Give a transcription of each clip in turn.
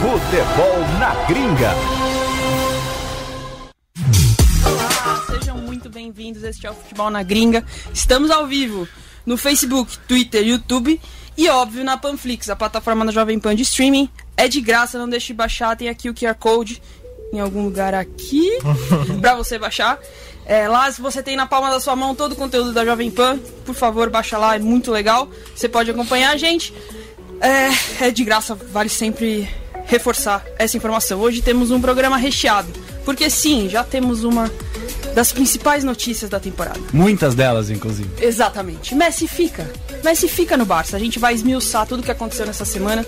Futebol na Gringa. Olá, sejam muito bem-vindos. Este é o Futebol na Gringa. Estamos ao vivo no Facebook, Twitter, YouTube e, óbvio, na Panflix, a plataforma da Jovem Pan de streaming. É de graça, não deixe de baixar. Tem aqui o QR Code em algum lugar aqui para você baixar. É, lá, se você tem na palma da sua mão todo o conteúdo da Jovem Pan, por favor, baixa lá, é muito legal. Você pode acompanhar a gente. É, é de graça, vale sempre reforçar essa informação. Hoje temos um programa recheado, porque sim, já temos uma das principais notícias da temporada. Muitas delas, inclusive. Exatamente. Messi fica. Messi fica no Barça. A gente vai esmiuçar tudo o que aconteceu nessa semana.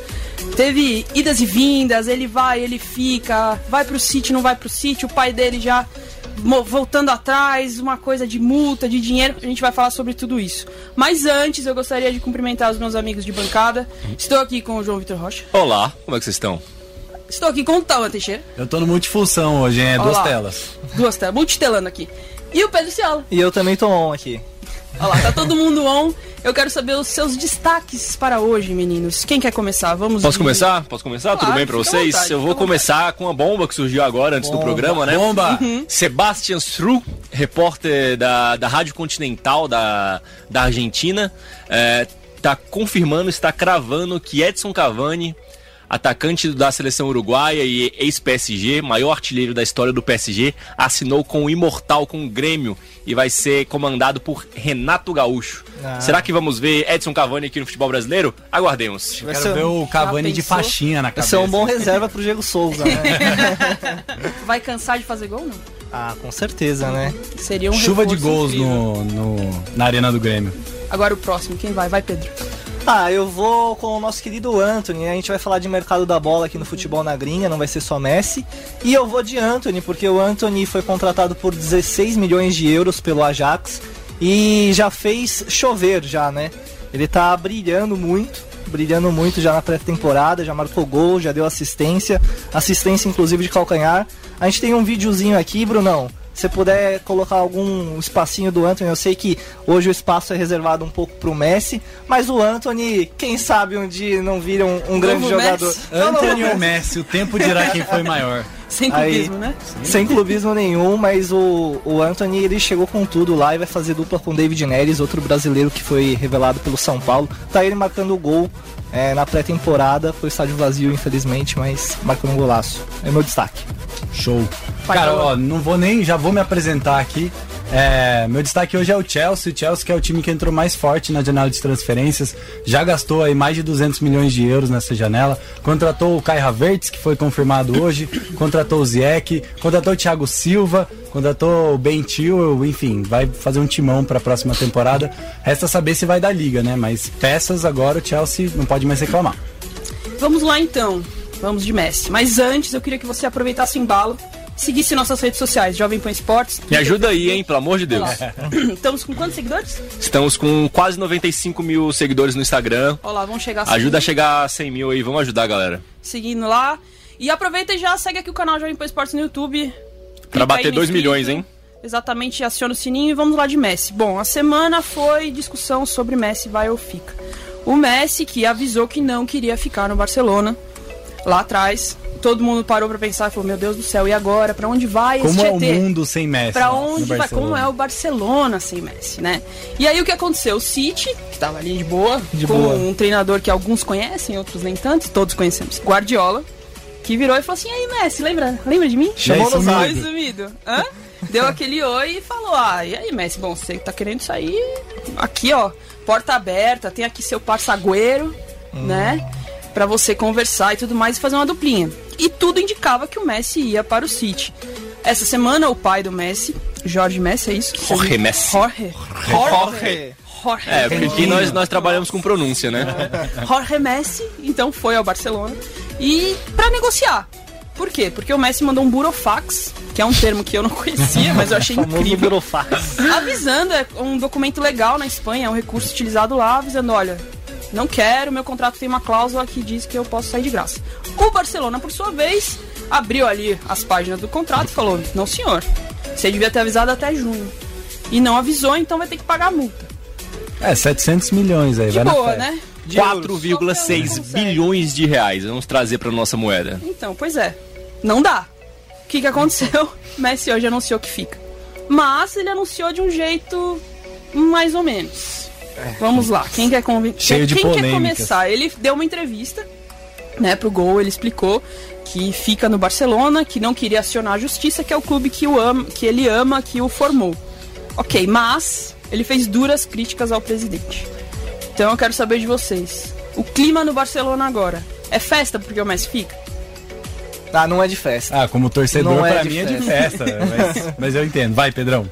Teve idas e vindas, ele vai, ele fica, vai pro City, não vai pro City, o pai dele já voltando atrás, uma coisa de multa, de dinheiro, a gente vai falar sobre tudo isso. Mas antes, eu gostaria de cumprimentar os meus amigos de bancada. Estou aqui com o João Vitor Rocha. Olá, como é que vocês estão? Estou aqui com o Tauan Teixeira. Eu tô no multifunção hoje, hein? É duas telas. Duas telas, multitelando aqui. E o Pedro Ciala. E eu também tô on aqui. Olha lá, tá todo mundo on. Eu quero saber os seus destaques para hoje, meninos. Quem quer começar? Vamos Posso começar? Posso começar? Claro, Tudo bem para vocês? vontade, eu vou começar com uma bomba que surgiu agora antes Bomba, do programa, né? bomba! Uhum. Sebastian Stru, repórter da, da Rádio Continental da, da Argentina, é, tá confirmando, está cravando que Edson Cavani, atacante da seleção uruguaia e ex-PSG, maior artilheiro da história do PSG, assinou com o Imortal, com o Grêmio, e vai ser comandado por Renato Gaúcho. Ah. Será que vamos ver Edson Cavani aqui no futebol brasileiro? Aguardemos. Vai Quero ser, ver o Cavani de faixinha na vai cabeça. ser um bom reserva pro Diego Souza, né? Vai cansar de fazer gol, não? ah, com certeza, né? Seria um Chuva de gols no, no- na arena do Grêmio. Agora o próximo, quem vai? Vai, Pedro. Ah, eu vou com o nosso querido Anthony. A gente vai falar de mercado da bola aqui no futebol na gringa, não vai ser só Messi. E eu vou de Anthony, porque o Anthony foi contratado por 16 milhões de euros pelo Ajax e já fez chover já, né? Ele tá brilhando muito, brilhando muito já na pré-temporada, já marcou gol, já deu assistência, assistência inclusive de calcanhar. A gente tem um videozinho aqui, Brunão. Se puder colocar algum espacinho do Anthony, eu sei que hoje o espaço é reservado um pouco pro Messi, mas o Anthony, quem sabe um dia não vira um, um grande Novo jogador. Messi. Anthony ou Messi, o tempo dirá quem foi maior. Sem Aí- clubismo, né? Sem clubismo nenhum, mas o, o Anthony ele chegou com tudo lá e vai fazer dupla com o David Neres, outro brasileiro que foi revelado pelo São Paulo. Tá ele marcando o gol é, na pré-temporada, foi estádio vazio, infelizmente, mas marcando um golaço. É meu destaque. Show. Vai, Cara, ó, não vou nem, já vou me apresentar aqui. É, meu destaque hoje é o Chelsea. O Chelsea que é o time que entrou mais forte na janela de transferências. Já gastou aí mais de 200 milhões de euros nessa janela. Contratou o Kai Havertz, que foi confirmado hoje. contratou o Ziyech. Contratou o Thiago Silva. Contratou o Ben Chilwell. Enfim, vai fazer um timão para a próxima temporada. Resta saber se vai dar liga, né? Mas peças agora o Chelsea não pode mais reclamar. Vamos lá então. Vamos de Messi. Mas antes eu queria que você aproveitasse o embalo, seguisse nossas redes sociais, Jovem Pan Esportes. Me ajuda aí, hein, pelo amor de Deus. Estamos com quantos seguidores? Estamos com quase 95 mil seguidores no Instagram. Olha lá, vamos chegar Ajuda a chegar a 100 mil aí, vamos ajudar, galera. seguindo lá. E aproveita e já segue aqui o canal Jovem Pan Esportes no YouTube. Pra bater aí no 2 inscrito. milhões, hein? Exatamente, aciona o sininho e vamos lá de Messi. Bom, a semana foi discussão sobre Messi vai ou fica. O Messi que avisou que não queria ficar no Barcelona lá atrás. Todo mundo parou pra pensar e falou: Meu Deus do céu, e agora? Pra onde vai Como esse é o mundo sem Messi? Pra no onde vai? Barcelona? Como é o Barcelona sem Messi, né? E aí o que aconteceu? O City, que tava ali de boa, De com boa. um treinador que alguns conhecem, outros nem tanto, todos conhecemos, Guardiola, que virou e falou assim: E aí, Messi, lembra, lembra de mim? Chamou no zap. sumido. Hã? Deu aquele oi e falou: Ah, e aí, Messi? Bom, você tá querendo sair? Aqui, ó, porta aberta, tem aqui seu parçagueiro, né? Pra você conversar e tudo mais e fazer uma duplinha. E tudo indicava que o Messi ia para o City. Essa semana, o pai do Messi, Jorge Messi, é isso? Jorge Messi. Jorge. Jorge. Jorge. É, porque aqui nós, nós trabalhamos com pronúncia, né? Jorge Messi, então foi ao Barcelona e para negociar. Por quê? Porque o Messi mandou um burofax, que é um termo que eu não conhecia, mas eu achei incrível. burofax. Avisando, é um documento legal na Espanha, é um recurso utilizado lá, avisando, olha, não quero, meu contrato tem uma cláusula que diz que eu posso sair de graça. O Barcelona, por sua vez, abriu ali as páginas do contrato e falou, não senhor, você devia ter avisado até junho. E não avisou, então vai ter que pagar a multa. É, 700 milhões aí, De vai na boa, fé. né? De euros. 4,6 bilhões de reais. Vamos trazer para nossa moeda. Então, pois é. Não dá. O que, que aconteceu? Messi hoje anunciou que fica. Mas ele anunciou de um jeito mais ou menos. Vamos lá. Quem quer, convi- Cheio de quem quer começar? Ele deu uma entrevista né, pro Gol, ele explicou que fica no Barcelona, que não queria acionar a justiça, que é o clube que, o ama, que ele ama, que o formou. Ok, mas ele fez duras críticas ao presidente. Então eu quero saber de vocês. O clima no Barcelona agora é festa porque o Messi fica? Ah, não é de festa. Ah, como torcedor, Não é pra de mim é de festa. mas, mas eu entendo. Vai, Pedrão.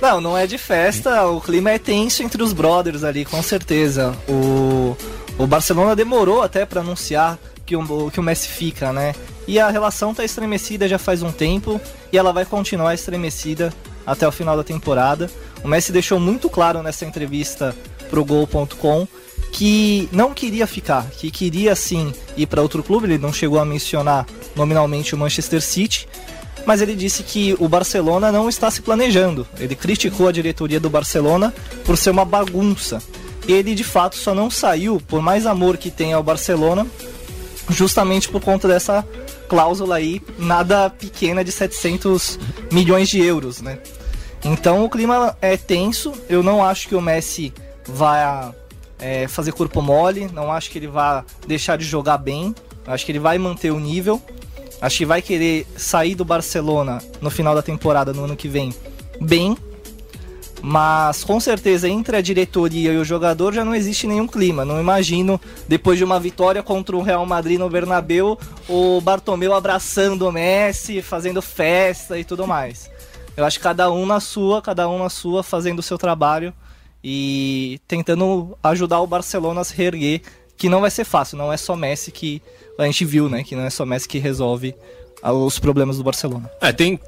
Não, não é de festa, o clima é tenso entre os brothers ali, com certeza. O, o Barcelona demorou até pra anunciar que o, que o Messi fica, né? E a relação tá estremecida já faz um tempo e ela vai continuar estremecida até o final da temporada. O Messi deixou muito claro nessa entrevista pro Gol.com que não queria ficar, que queria sim ir para outro clube, ele não chegou a mencionar nominalmente o Manchester City, mas ele disse que o Barcelona não está se planejando. Ele criticou a diretoria do Barcelona por ser uma bagunça. Ele de fato só não saiu, por mais amor que tem ao Barcelona, justamente por conta dessa cláusula aí, nada pequena de 700 milhões de euros, né? Então o clima é tenso. Eu não acho que o Messi vai é, fazer corpo mole. Não acho que ele vai deixar de jogar bem. Acho que ele vai manter o nível. Acho que vai querer sair do Barcelona no final da temporada, no ano que vem, bem. Mas com certeza entre a diretoria e o jogador já não existe nenhum clima. Não imagino, depois de uma vitória contra o Real Madrid no Bernabeu, o Bartomeu abraçando o Messi, fazendo festa e tudo mais. Eu acho que cada um na sua, cada um na sua, fazendo o seu trabalho e tentando ajudar o Barcelona a se reerguer, que não vai ser fácil, não é só Messi que a gente viu, né? Que não é só Messi que resolve os problemas do Barcelona. É, tem.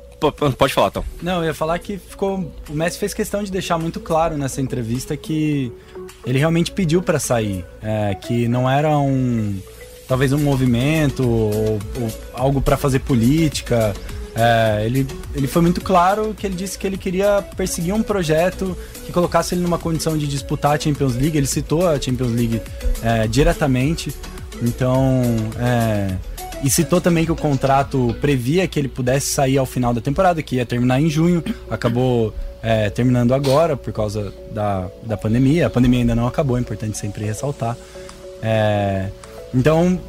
Pode falar, Tom. Não, eu ia falar que ficou. O Messi fez questão de deixar muito claro nessa entrevista que ele realmente pediu pra sair. é, que não era um. Talvez um movimento ou, ou algo pra fazer política. É, ele, ele foi muito claro que ele disse que ele queria perseguir um projeto que colocasse ele numa condição de disputar a Champions League. Ele citou a Champions League é, diretamente. Então, é, e citou também que o contrato previa que ele pudesse sair ao final da temporada, que ia terminar em junho. Acabou é, terminando agora por causa da, da pandemia. A pandemia ainda não acabou, é importante sempre ressaltar. É, então,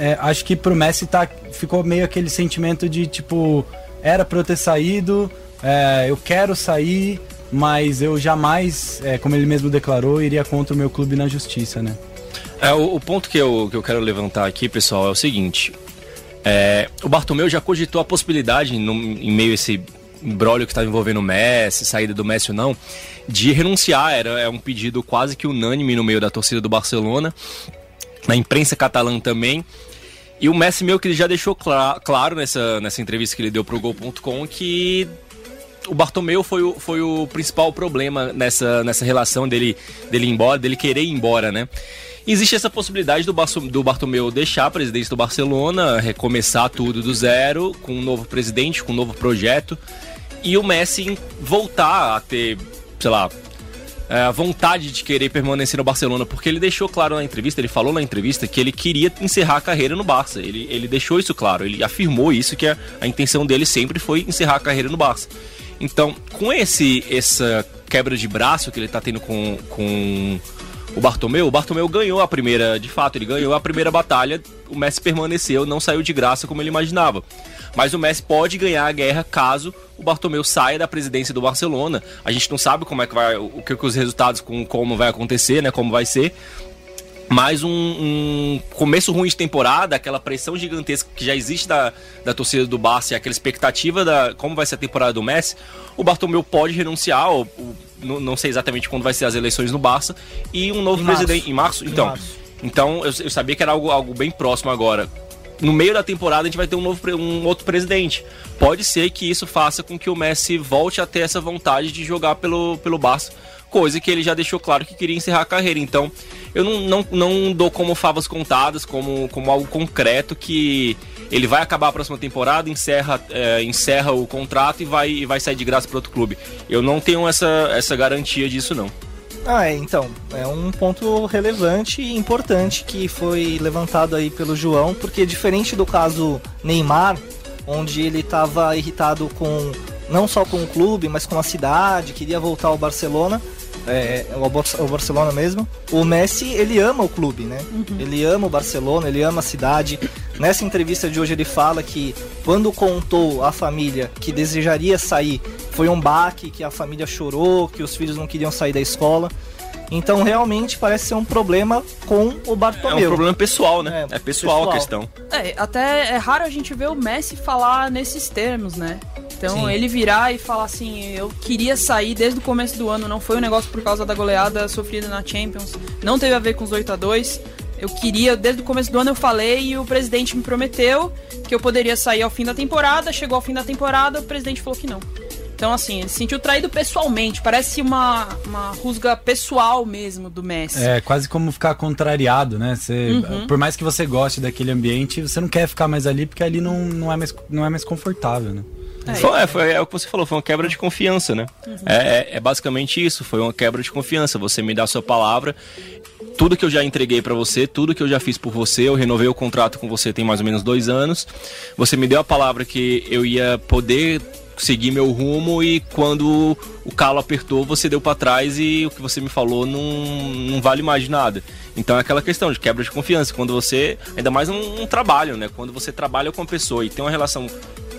é, acho que pro Messi tá, ficou meio aquele sentimento de tipo, era pra eu ter saído, é, eu quero sair, mas eu jamais, é, como ele mesmo declarou, iria contra o meu clube na justiça, né? É, o, o ponto que eu, que eu quero levantar aqui, pessoal, é o seguinte. É, o Bartomeu já cogitou a possibilidade, no- em meio a esse embrólio que estava envolvendo o Messi, saída do Messi ou não, de renunciar. Era é um pedido quase que unânime no meio da torcida do Barcelona, na imprensa catalã também. E o Messi meio que ele já deixou cla- claro nessa, nessa entrevista que ele deu pro Gol.com que o Bartomeu foi o, foi o principal problema nessa, nessa relação dele, dele ir embora, dele querer ir embora, né? Existe essa possibilidade do, do Bartomeu deixar a presidência do Barcelona, recomeçar tudo do zero, com um novo presidente, com um novo projeto, e o Messi voltar a ter, sei lá, a vontade de querer permanecer no Barcelona, porque ele deixou claro na entrevista, ele falou na entrevista que ele queria encerrar a carreira no Barça. Ele, ele deixou isso claro, ele afirmou isso, que a, a intenção dele sempre foi encerrar a carreira no Barça. Então, com esse essa quebra de braço que ele tá tendo com, com o Bartomeu, o Bartomeu ganhou a primeira, de fato, ele ganhou a primeira batalha, o Messi permaneceu, não saiu de graça como ele imaginava. Mas o Messi pode ganhar a guerra caso o Bartomeu saia da presidência do Barcelona. A gente não sabe como é que vai, o que, que os resultados, com como vai acontecer, né, como vai ser. Mas um, um começo ruim de temporada, aquela pressão gigantesca que já existe da, da torcida do Barça e aquela expectativa da como vai ser a temporada do Messi, o Bartomeu pode renunciar, ou, ou, não, não sei exatamente quando vai ser as eleições no Barça, e um novo Em março. presidente. Em março? Em Então. março. Então eu, eu sabia que era algo, algo bem próximo agora. No meio da temporada a gente vai ter um, novo, um outro presidente. Pode ser que isso faça com que o Messi volte a ter essa vontade de jogar pelo, pelo Barça, coisa que ele já deixou claro que queria encerrar a carreira. Então eu não, não, não dou como favas contadas, como, como algo concreto que ele vai acabar a próxima temporada, encerra, é, encerra o contrato e vai, e vai sair de graça para outro clube. Eu não tenho essa, essa garantia disso, não. Ah, é, então, é um ponto relevante e importante que foi levantado aí pelo João, porque diferente do caso Neymar, onde ele estava irritado com não só com o clube, mas com a cidade, queria voltar ao Barcelona, é, o Barcelona mesmo. O Messi, ele ama o clube, né? Uhum. Ele ama o Barcelona, ele ama a cidade. Nessa entrevista de hoje ele fala que quando contou à família que desejaria sair, foi um baque, que a família chorou, que os filhos não queriam sair da escola. Então realmente parece ser um problema com o Bartomeu. É um problema pessoal, né? É, é pessoal, pessoal, a questão. É, até é raro a gente ver o Messi falar nesses termos, né? Então Sim. ele virar e falar assim, eu queria sair desde o começo do ano, não foi um negócio por causa da goleada sofrida na Champions, não teve a ver com os 8 a 2 eu queria, desde o começo do ano eu falei e o presidente me prometeu que eu poderia sair ao fim da temporada. Chegou ao fim da temporada, o presidente falou que não. Então, assim, ele se sentiu traído pessoalmente. Parece uma, uma rusga pessoal mesmo do Messi. É, quase como ficar contrariado, né? Você, uhum. Por mais que você goste daquele ambiente, você não quer ficar mais ali porque ali não, não, é, mais, não é mais confortável, né? É, foi, é, foi, é o que você falou, foi uma quebra de confiança, né? Uhum. É, é, é, basicamente isso, foi uma quebra de confiança. Você me dá a sua palavra, tudo que eu já entreguei para você, tudo que eu já fiz por você, eu renovei o contrato com você tem mais ou menos dois anos. Você me deu a palavra que eu ia poder seguir meu rumo e quando o calo apertou, você deu para trás e o que você me falou não, não vale mais de nada. Então é aquela questão de quebra de confiança. Quando você, ainda mais um, um trabalho, né? Quando você trabalha com a pessoa e tem uma relação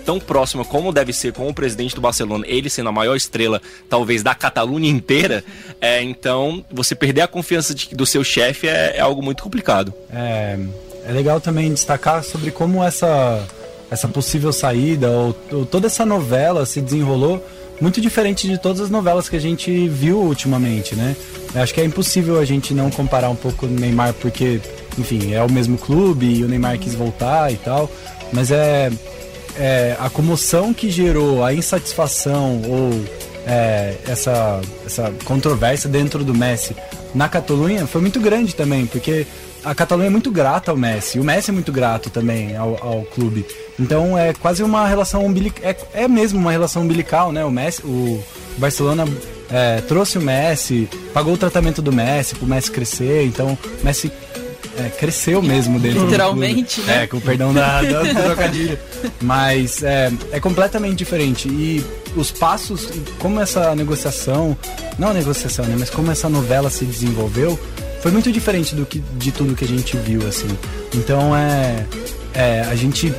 tão próxima como deve ser com o presidente do Barcelona, ele sendo a maior estrela, talvez, da Catalunha inteira, é, então você perder a confiança de, do seu chefe é, é, algo muito complicado. É, é legal também destacar sobre como essa, essa possível saída, ou, ou toda essa novela se desenrolou muito diferente de todas as novelas que a gente viu ultimamente, né? Eu acho que é impossível a gente não comparar um pouco o Neymar, porque, enfim, é o mesmo clube e o Neymar quis voltar e tal. Mas é, é, a comoção que gerou a insatisfação ou é, essa, essa controvérsia dentro do Messi na Catalunha foi muito grande também, porque a Catalunha é muito grata ao Messi, o Messi é muito grato também ao, ao clube. Então é quase uma relação umbilical, é, é mesmo uma relação umbilical, né? O Messi, o Barcelona é, trouxe o Messi, pagou o tratamento do Messi, para o Messi crescer, então o Messi é, cresceu mesmo dentro Literalmente, né? É, com o perdão da, da, do trocadilho. Mas é, é completamente diferente. E os passos, como essa negociação, não a negociação, né? Mas como essa novela se desenvolveu, foi muito diferente do que, de tudo que a gente viu, assim. Então é, é a gente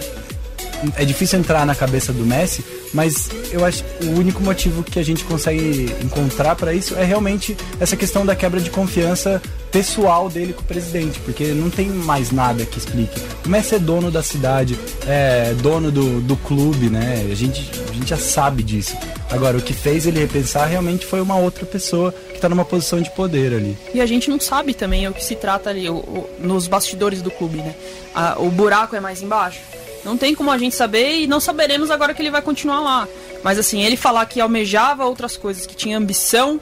é difícil entrar na cabeça do Messi, mas eu acho que o único motivo que a gente consegue encontrar para isso é realmente essa questão da quebra de confiança pessoal dele com o presidente, porque não tem mais nada que explique. O Messi é dono da cidade, é dono do, do clube, né? A gente, a gente já sabe disso. Agora, o que fez ele repensar realmente foi uma outra pessoa que está numa posição de poder ali. E a gente não sabe também o que se trata ali, o, o, nos bastidores do clube, né? A, o buraco é mais embaixo. Não tem como a gente saber e não saberemos agora que ele vai continuar lá. Mas assim, ele falar que almejava outras coisas, que tinha ambição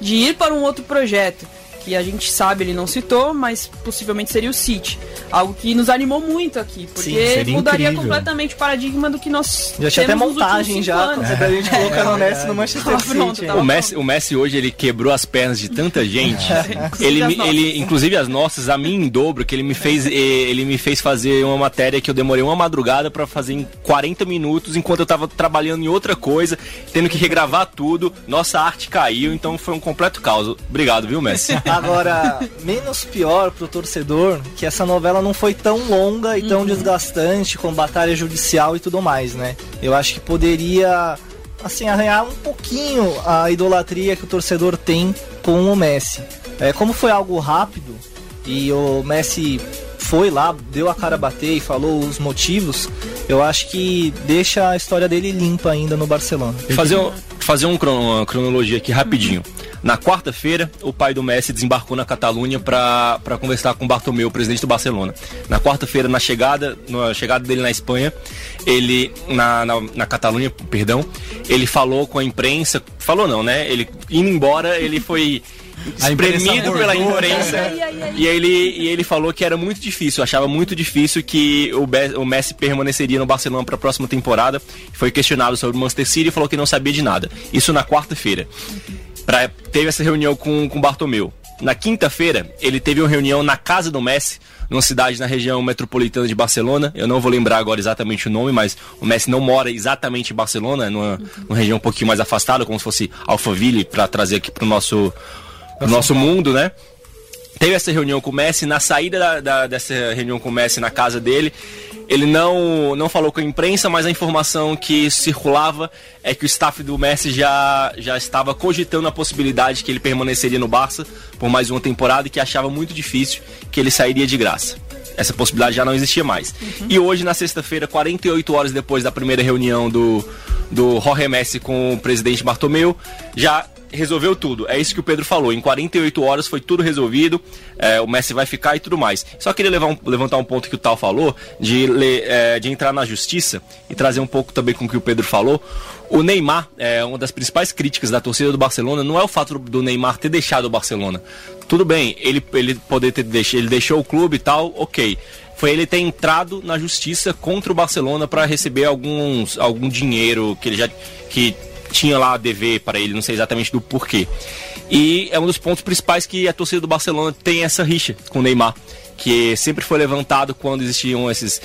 de ir para um outro projeto que a gente sabe ele não citou, mas possivelmente seria o City. Algo que nos animou muito aqui, porque Sim, mudaria incrível. completamente o paradigma do que nós Já tinha até montagem já, é. a gente colocando é, o Messi no Manchester ah, City. Pronto, o, Messi, o Messi hoje ele quebrou as pernas de tanta gente. ele, ele, inclusive as nossas, a mim em dobro, que ele me fez ele me fez fazer uma matéria que eu demorei uma madrugada para fazer em 40 minutos, enquanto eu tava trabalhando em outra coisa, tendo que regravar tudo. Nossa arte caiu, então foi um completo caos. Obrigado, viu, Messi? Agora, menos pior pro torcedor que essa novela não foi tão longa e tão uhum. desgastante, com batalha judicial e tudo mais, né? Eu acho que poderia, assim, arranhar um pouquinho a idolatria que o torcedor tem com o Messi. É, como foi algo rápido e o Messi foi lá, deu a cara a bater e falou os motivos, eu acho que deixa a história dele limpa ainda no Barcelona. Fazer, um, fazer um, uma cronologia aqui rapidinho. Na quarta-feira, o pai do Messi desembarcou na Catalunha para conversar com o Bartomeu, presidente do Barcelona. Na quarta-feira, na chegada, na chegada dele na Espanha, ele na, na, na Catalunha, perdão, ele falou com a imprensa, falou não, né? Ele indo embora, ele foi espremido pela imprensa. e, ele, e ele falou que era muito difícil, achava muito difícil que o, Be o Messi permaneceria no Barcelona para a próxima temporada. Foi questionado sobre o Manchester City e falou que não sabia de nada. Isso na quarta-feira. Pra, teve essa reunião com o Bartomeu. Na quinta-feira, ele teve uma reunião na casa do Messi, numa cidade na região metropolitana de Barcelona. Eu não vou lembrar agora exatamente o nome, mas o Messi não mora exatamente em Barcelona, numa, numa região um pouquinho mais afastada, como se fosse Alphaville, para trazer aqui pro nosso, pro nosso mundo, né? Teve essa reunião com o Messi, na saída da, da, dessa reunião com o Messi na casa dele, ele não, não falou com a imprensa, mas a informação que circulava é que o staff do Messi já, já estava cogitando a possibilidade que ele permaneceria no Barça por mais uma temporada e que achava muito difícil que ele sairia de graça. Essa possibilidade já não existia mais. Uhum. E hoje, na sexta-feira, 48 horas depois da primeira reunião do, do Jorge Messi com o presidente Bartomeu, já resolveu tudo. É isso que o Pedro falou. Em 48 horas foi tudo resolvido. É, o Messi vai ficar e tudo mais. Só queria um, levantar um ponto que o Tal falou, de, é, de entrar na justiça e trazer um pouco também com o que o Pedro falou. O Neymar, é, uma das principais críticas da torcida do Barcelona, não é o fato do Neymar ter deixado o Barcelona. Tudo bem, ele, ele poder ter deixado, ele deixou o clube e tal, ok foi ele ter entrado na justiça contra o Barcelona para receber alguns algum dinheiro que ele já que tinha lá a dever para ele, não sei exatamente do porquê. E é um dos pontos principais que a torcida do Barcelona tem essa rixa com o Neymar, que sempre foi levantado quando existiam esses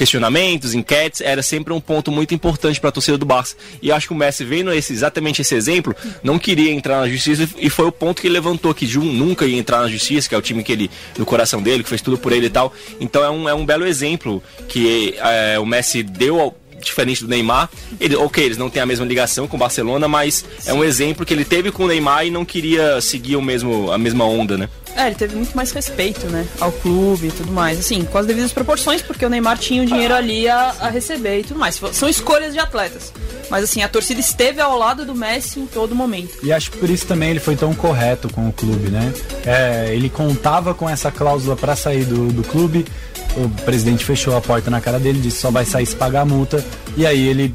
questionamentos, enquetes, era sempre um ponto muito importante para a torcida do Barça. E acho que o Messi, vendo esse, exatamente esse exemplo, não queria entrar na justiça e foi o ponto que ele levantou, que Jun nunca ia entrar na justiça, que é o time que ele, no coração dele, que fez tudo por ele e tal. Então é um, é um belo exemplo que é, o Messi deu ao, diferente do Neymar. Ele, ok, eles não têm a mesma ligação com o Barcelona, mas Sim. é um exemplo que ele teve com o Neymar e não queria seguir o mesmo, a mesma onda, né? É, ele teve muito mais respeito, né? Ao clube e tudo mais. Assim, com as devidas proporções, porque o Neymar tinha o dinheiro ali a, a receber e tudo mais. São escolhas de atletas. Mas assim, a torcida esteve ao lado do Messi em todo momento. E acho que por isso também ele foi tão correto com o clube, né? É, ele contava com essa cláusula para sair do, do clube o presidente fechou a porta na cara dele, disse só vai sair se pagar a multa, e aí ele,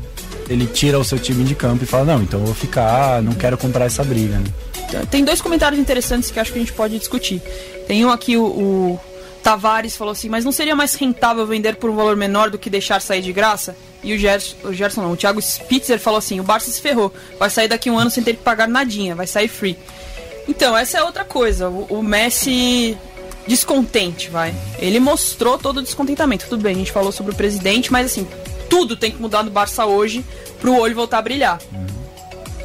ele tira o seu time de campo e fala, não, então eu vou ficar, não quero comprar essa briga. Né? Tem dois comentários interessantes que acho que a gente pode discutir. Tem um aqui, o, o Tavares falou assim, mas não seria mais rentável vender por um valor menor do que deixar sair de graça? E o Gerson, o Gerson não, o Thiago Spitzer falou assim, o Barça se ferrou, vai sair daqui um ano sem ter que pagar nadinha, vai sair free. Então, essa é outra coisa. O, o Messi descontente, vai. Ele mostrou todo o descontentamento. Tudo bem, a gente falou sobre o presidente, mas assim, tudo tem que mudar no Barça hoje pro olho voltar a brilhar.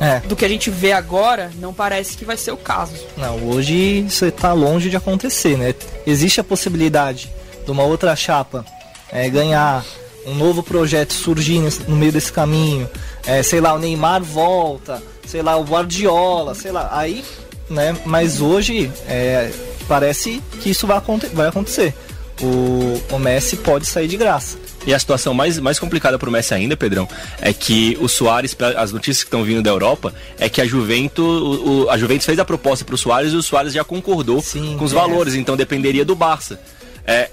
É. Do que a gente vê agora, não parece que vai ser o caso. Não, hoje isso está longe de acontecer, né? Existe a possibilidade de uma outra chapa é, ganhar um novo projeto surgir no meio desse caminho. É, sei lá, o Neymar volta, sei lá, o Guardiola, sei lá. Aí, né? Mas hoje é, parece que isso vai, aconte vai acontecer. O, o Messi pode sair de graça. E a situação mais, mais complicada para o Messi ainda, Pedrão, é que o Soares, as notícias que estão vindo da Europa, é que a Juventus, o, o, a Juventus fez a proposta para o Soares e o Soares já concordou Sim, com os é. valores, então dependeria do Barça. É,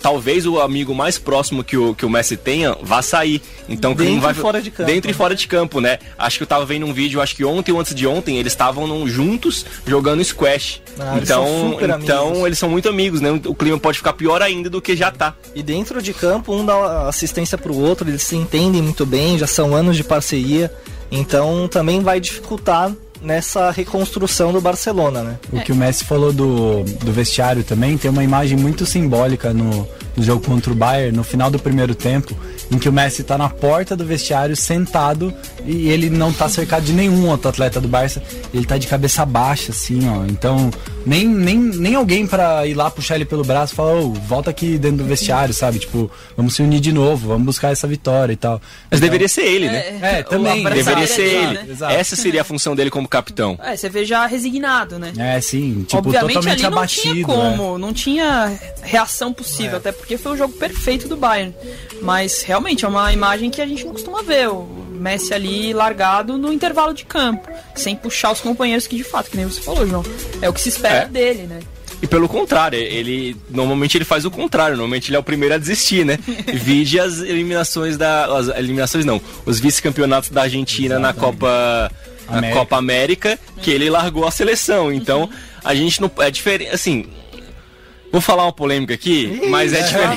talvez o amigo mais próximo que o, que o Messi tenha vá sair. Então dentro vai e fora de campo. Dentro e fora de campo, né? Acho que eu tava vendo um vídeo, acho que ontem ou antes de ontem, eles estavam juntos jogando squash. Ah, então, eles então amigos. eles são muito amigos, né? O clima pode ficar pior ainda do que já tá. E dentro de campo, um dá assistência pro outro, eles se entendem muito bem, já são anos de parceria. Então também vai dificultar nessa reconstrução do Barcelona, né? O que o Messi falou do, do vestiário também tem uma imagem muito simbólica no, no jogo contra o Bayern, no final do primeiro tempo, em que o Messi está na porta do vestiário sentado e ele não está cercado de nenhum outro atleta do Barça, ele está de cabeça baixa assim, ó. Então, nem, nem, nem alguém para ir lá puxar ele pelo braço e falar, oh, volta aqui dentro do vestiário, sabe? Tipo, vamos se unir de novo, vamos buscar essa vitória e tal. Mas então, deveria ser ele, né? É, é também. Deveria ser ele. Né? Essa seria a função dele como capitão. É, você vê já resignado, né? É, sim. Tipo, Obviamente, totalmente ali abatido. Não tinha como, é. não tinha reação possível, é. até porque foi o jogo perfeito do Bayern. Mas realmente é uma imagem que a gente não costuma ver. O Messi ali largado no intervalo de campo, sem puxar os companheiros que de fato, que nem você falou, João, é o que se espera é. dele, né? E pelo contrário, ele normalmente ele faz o contrário, normalmente ele é o primeiro a desistir, né? Vide as eliminações da as eliminações não, os vice-campeonatos da Argentina na Copa América. na Copa América, que ele largou a seleção. Então, a gente não é diferente, assim, Vou falar uma polêmica aqui, mas é diferente.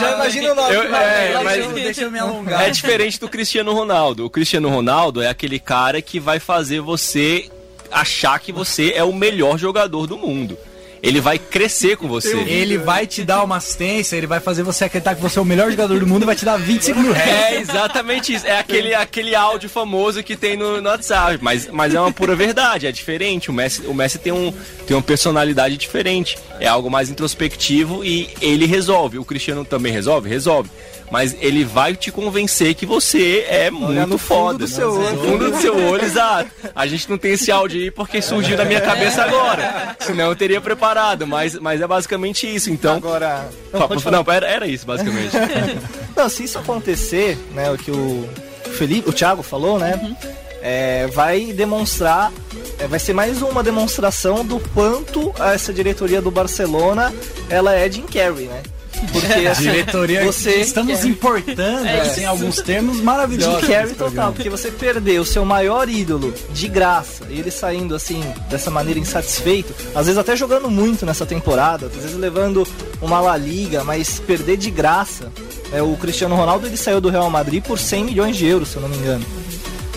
Já imagina o nome. Eu, é, mas, deixa eu me alongar. É diferente do Cristiano Ronaldo. O Cristiano Ronaldo é aquele cara que vai fazer você achar que você é o melhor jogador do mundo. Ele vai crescer com você. Ele vai te dar uma assistência, ele vai fazer você acreditar que você é o melhor jogador do mundo e vai te dar 25 mil reais. É exatamente isso. É aquele, aquele áudio famoso que tem no, no WhatsApp. Mas, mas é uma pura verdade, é diferente. O Messi, o Messi tem, um, tem uma personalidade diferente. É algo mais introspectivo e ele resolve. O Cristiano também resolve? Resolve. Mas ele vai te convencer que você é muito no fundo foda. do seu olho. No fundo do seu olho, exato. A gente não tem esse áudio aí porque surgiu na minha cabeça agora. Senão eu teria preparado, mas, mas é basicamente isso. Então. Agora. Não, Não, pode falar. era, era isso, basicamente. Não, se isso acontecer, né, o que o Felipe, o Thiago falou, né, é, vai demonstrar, é, vai ser mais uma demonstração do quanto essa diretoria do Barcelona ela é Jim Carrey, né? Porque assim, Diretoria, você estamos importando É assim, alguns termos maravilhosos. Jim Carrey total, porque você perdeu o seu maior ídolo de graça, e ele saindo assim, dessa maneira insatisfeito, às vezes até jogando muito nessa temporada, às vezes levando uma La Liga, mas perder de graça. É, o Cristiano Ronaldo ele saiu do Real Madrid por 100 milhões de euros, se eu não me engano.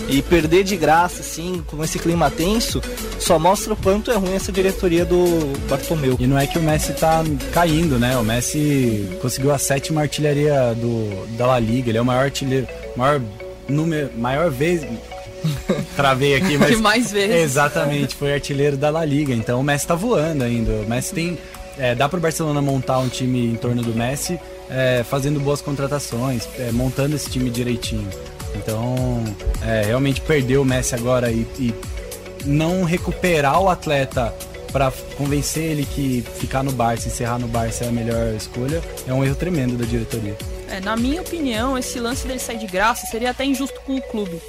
E perder de graça, assim, com esse clima tenso, só mostra o quanto é ruim essa diretoria do Bartomeu. E não é que o Messi tá caindo, né? O Messi conseguiu a sétima artilharia do, da La Liga. Ele é o maior artilheiro, maior número, maior vez. Travei aqui, mas. Que mais vezes. Exatamente, foi artilheiro da La Liga. Então o Messi tá voando ainda. O Messi tem. é, dá pro Barcelona montar um time em torno do Messi, é, fazendo boas contratações, é, montando esse time direitinho. Então, é, realmente perder o Messi agora e, e não recuperar o atleta para convencer ele que ficar no Barça, encerrar no Barça é a melhor escolha, é um erro tremendo da diretoria. É, na minha opinião, esse lance dele sair de graça seria até injusto com o clube.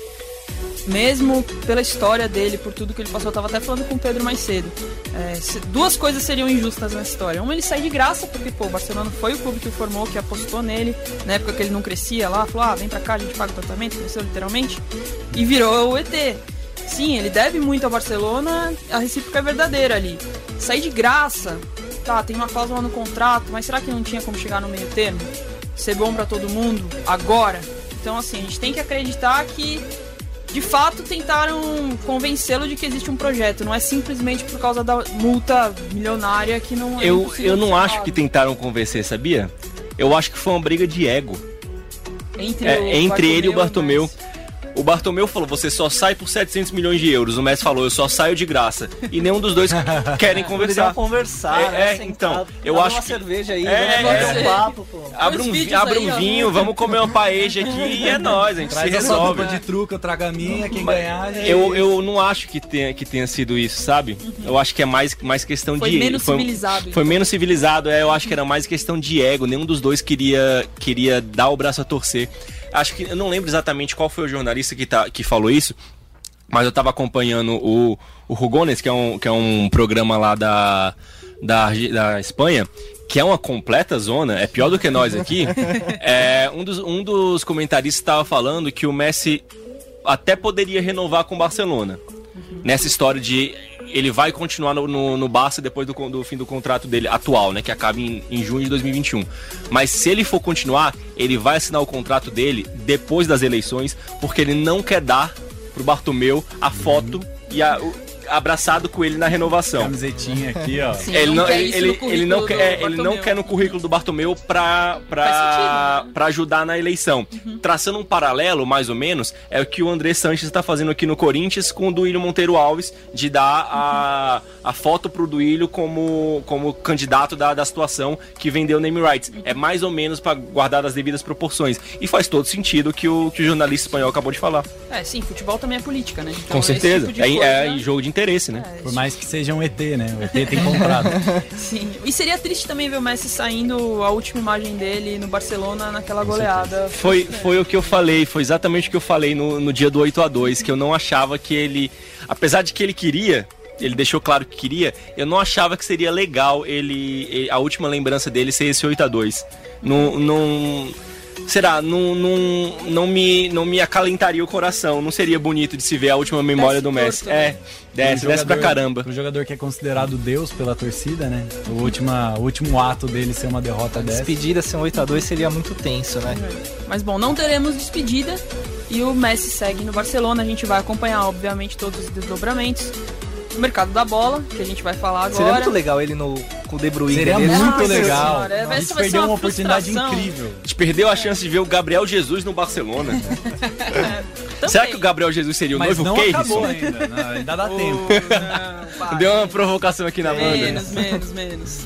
Mesmo pela história dele, por tudo que ele passou, eu tava até falando com o Pedro mais cedo. É, duas coisas seriam injustas nessa história. Uma, ele sair de graça, porque pô, o Barcelona foi o clube que o formou, que apostou nele, na época que ele não crescia lá, falou: ah, vem pra cá, a gente paga o tratamento, cresceu literalmente, e virou o ET. Sim, ele deve muito ao Barcelona, a recíproca é verdadeira ali. Sair de graça, tá, tem uma cláusula no contrato, mas será que não tinha como chegar no meio termo? Ser bom pra todo mundo, agora? Então, assim, a gente tem que acreditar que, de fato, tentaram convencê-lo de que existe um projeto. Não é simplesmente por causa da multa milionária que não é Eu, eu não acho que tentaram convencer, sabia? Eu acho que foi uma briga de ego. Entre, É, entre ele e o Bartomeu. Messi. O Bartomeu falou, você só sai por 700 milhões de euros. O Messi falou, eu só saio de graça. E nenhum dos dois querem conversar. conversar, É, né, é, então, eu acho uma que- cerveja aí, É, vamos bater é. um papo, pô. Abre um, vi- abre aí, um ó. vinho, vamos comer uma paeja aqui e é nóis, a gente Traz se resolve. de truco, eu trago a minha, quem ganhar... gente- Eu, eu não acho que tenha, que tenha sido isso, sabe? Eu acho que é mais, mais questão Foi de. menos foi, civilizado, Foi então. menos civilizado, é, eu acho que era mais questão de ego. Nenhum dos dois queria, queria dar o braço a torcer. Acho que. Eu não lembro exatamente qual foi o jornalista que, tá, que falou isso, mas eu tava acompanhando o, o Rugones, que é, um, que é um programa lá da, da, da Espanha. Que é uma completa zona, é pior do que nós aqui. É, um, dos, um dos comentaristas estava falando que o Messi até poderia renovar com o Barcelona. Nessa história de ele vai continuar no, no, no Barça depois do, do fim do contrato dele atual, né? Que acaba em, em junho de 2021. Mas se ele for continuar, ele vai assinar o contrato dele depois das eleições, porque ele não quer dar pro Bartomeu a foto e a, abraçado com ele na renovação. Camisetinha aqui, ó. Sim, Ele não, quer ele, isso ele, no ele currículo não do quer, é, ele não Bartomeu. quer no currículo do Bartomeu pra, pra, sentido, né? pra ajudar na eleição. Uhum. Traçando um paralelo, mais ou menos, é o que o André Sanches está fazendo aqui no Corinthians com o Duílio Monteiro Alves, de dar a, a foto pro Duílio como, como candidato da, da situação que vendeu name rights. Uhum. É mais ou menos para guardar as devidas proporções. E faz todo sentido o que o, que o jornalista espanhol acabou de falar. É, sim, futebol também é política, né? Então, com certeza. tipo é, é coisa- jogo de interesse, né? É, Por mais que seja um ET, né? O ET tem contrato. Sim. E seria triste também ver o Messi saindo a última imagem dele no Barcelona naquela goleada. Foi, foi o que eu falei, foi exatamente o que eu falei no, no dia do 8 a 2 que eu não achava que ele. Apesar de que ele queria, ele deixou claro que queria, eu não achava que seria legal ele. ele- a última lembrança dele ser esse 8 a 2 Não. não será, não, não, não, me, não me acalentaria o coração. Não seria bonito de se ver a última memória Desce do Messi. torto, né? É, desce, Um desce pra caramba. Um jogador que é considerado Deus pela torcida, né? O, última, o último ato dele ser uma derrota dessa. Despedida sem 8x2 seria muito tenso, né? Mas bom, não teremos despedida e o Messi segue no Barcelona. A gente vai acompanhar, obviamente, todos os desdobramentos. O mercado da bola, que a gente vai falar agora. Seria muito legal ele no, com o De Bruyne. Seria ali. muito Nossa legal. senhora, a gente ser- vai ser perdeu uma uma oportunidade incrível. A gente perdeu a chance de ver o Gabriel Jesus no Barcelona. Também. Será que o Gabriel Jesus seria o Mas noivo não acabou ainda. não, ainda dá tempo. Não, vai. Deu uma provocação aqui na banda. Menos, menos, menos.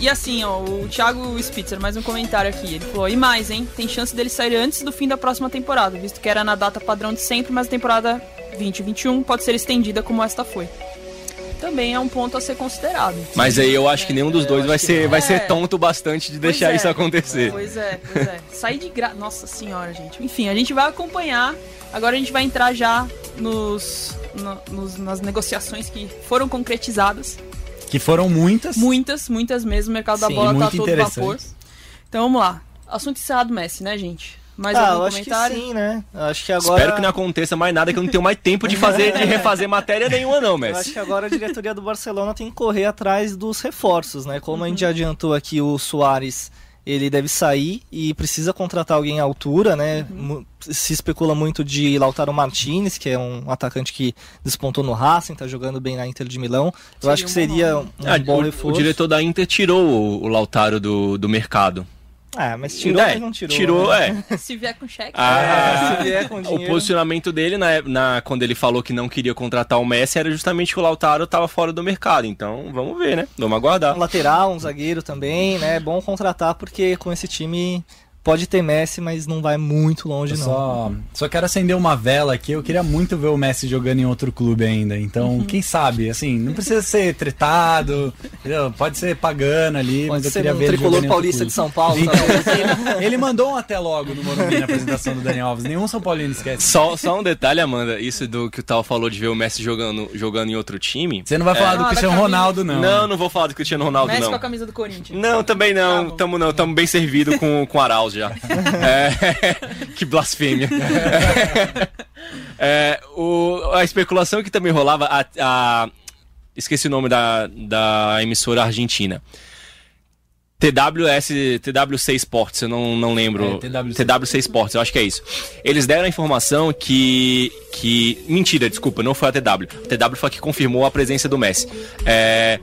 E assim, ó, o Thiago Spitzer, mais um comentário aqui. Ele falou: e mais, hein? Tem chance dele sair antes do fim da próxima temporada, visto que era na data padrão de sempre, mas a temporada 2021 pode ser estendida como esta foi. Também é um ponto a ser considerado. Mas aí eu acho que nenhum dos dois vai ser, vai É. ser tonto bastante de Pois deixar é. isso acontecer. Pois é, pois é. Sair de graça. Nossa senhora, gente. Enfim, a gente vai acompanhar. Agora a gente vai entrar já nos, no- nos- nas negociações que foram concretizadas. Que foram muitas. Muitas, muitas mesmo. O mercado da Sim, bola tá todo vapor. Então vamos lá. Assunto encerrado Messi, né, gente? Mais ah, algum eu acho que comentário? sim, né? Eu acho que agora. Espero que não aconteça mais nada, que eu não tenho mais tempo de fazer, de refazer matéria nenhuma, não, Eu Messi. acho que agora a diretoria do Barcelona tem que correr atrás dos reforços, né? Como a gente já adiantou aqui, o Soares ele deve sair e precisa contratar alguém à altura, né? Mu- Se especula muito de Lautaro Martinez, que é um atacante que despontou no Racing, tá jogando bem na Inter de Milão. Eu Seria acho que um bom seria nome. um Ah, bom o, reforço. o diretor da Inter tirou o, o Lautaro do, do mercado. Ah, mas tirou, É, mas não tirou. Tirou, né? é. Se vier com cheque. Ah, se vier com o dinheiro. posicionamento dele, na, na- quando ele falou que não queria contratar o Messi, era justamente que o Lautaro estava fora do mercado. Então, vamos ver, né? Vamos aguardar. Um lateral, um zagueiro também, né? É bom contratar porque com esse time pode ter Messi, mas não vai muito longe, Eu não. só, só quero acender uma vela aqui. Eu queria muito ver o Messi jogando em outro clube ainda. Então, Uhum. quem sabe? Assim, não precisa ser tretado, entendeu? pode ser pagando ali, mas Pode eu ser queria um ver ele tricolor paulista de São Paulo, Então, ele, ele mandou um até logo no Morumbi na apresentação do Daniel Alves. Nenhum São Paulino esquece. Só, só um detalhe, Amanda. Isso do que o Tal falou de ver o Messi jogando, jogando em outro time. Você não vai falar Ah, do da Cristiano. Ronaldo, não. Não, não vou falar do Cristiano Ronaldo, Messi não. com a camisa do Corinthians. Não, também não. Tá bom. tamo não, tamo bem servido com, com Arauz já. É, que blasfêmia. É, o- a especulação que também rolava, a, a- esqueci o nome da, da emissora argentina. TWS, TWC Sports, eu não, não lembro. É, TWC. TWC Sports, eu acho que é isso. Eles deram a informação que. que mentira, desculpa, não foi a TW. A TW foi a que confirmou a presença do Messi. É,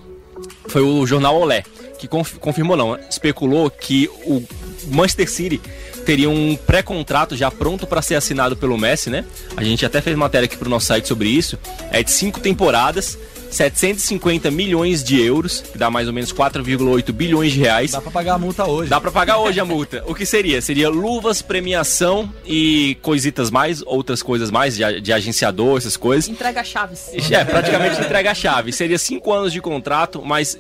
foi o jornal Olé que conf- confirmou não, especulou que o Manchester City teria um pré-contrato já pronto para ser assinado pelo Messi, né? A gente até fez matéria aqui pro nosso site sobre isso. É de cinco temporadas, 750 milhões de euros, que dá mais ou menos 4,8 bilhões de reais. Dá pra pagar a multa hoje. Dá pra pagar hoje a multa. O que seria? Seria luvas, premiação e coisitas mais, outras coisas mais, de, de agenciador, essas coisas. Entrega chaves. É, praticamente entrega chave. Seria cinco anos de contrato, mas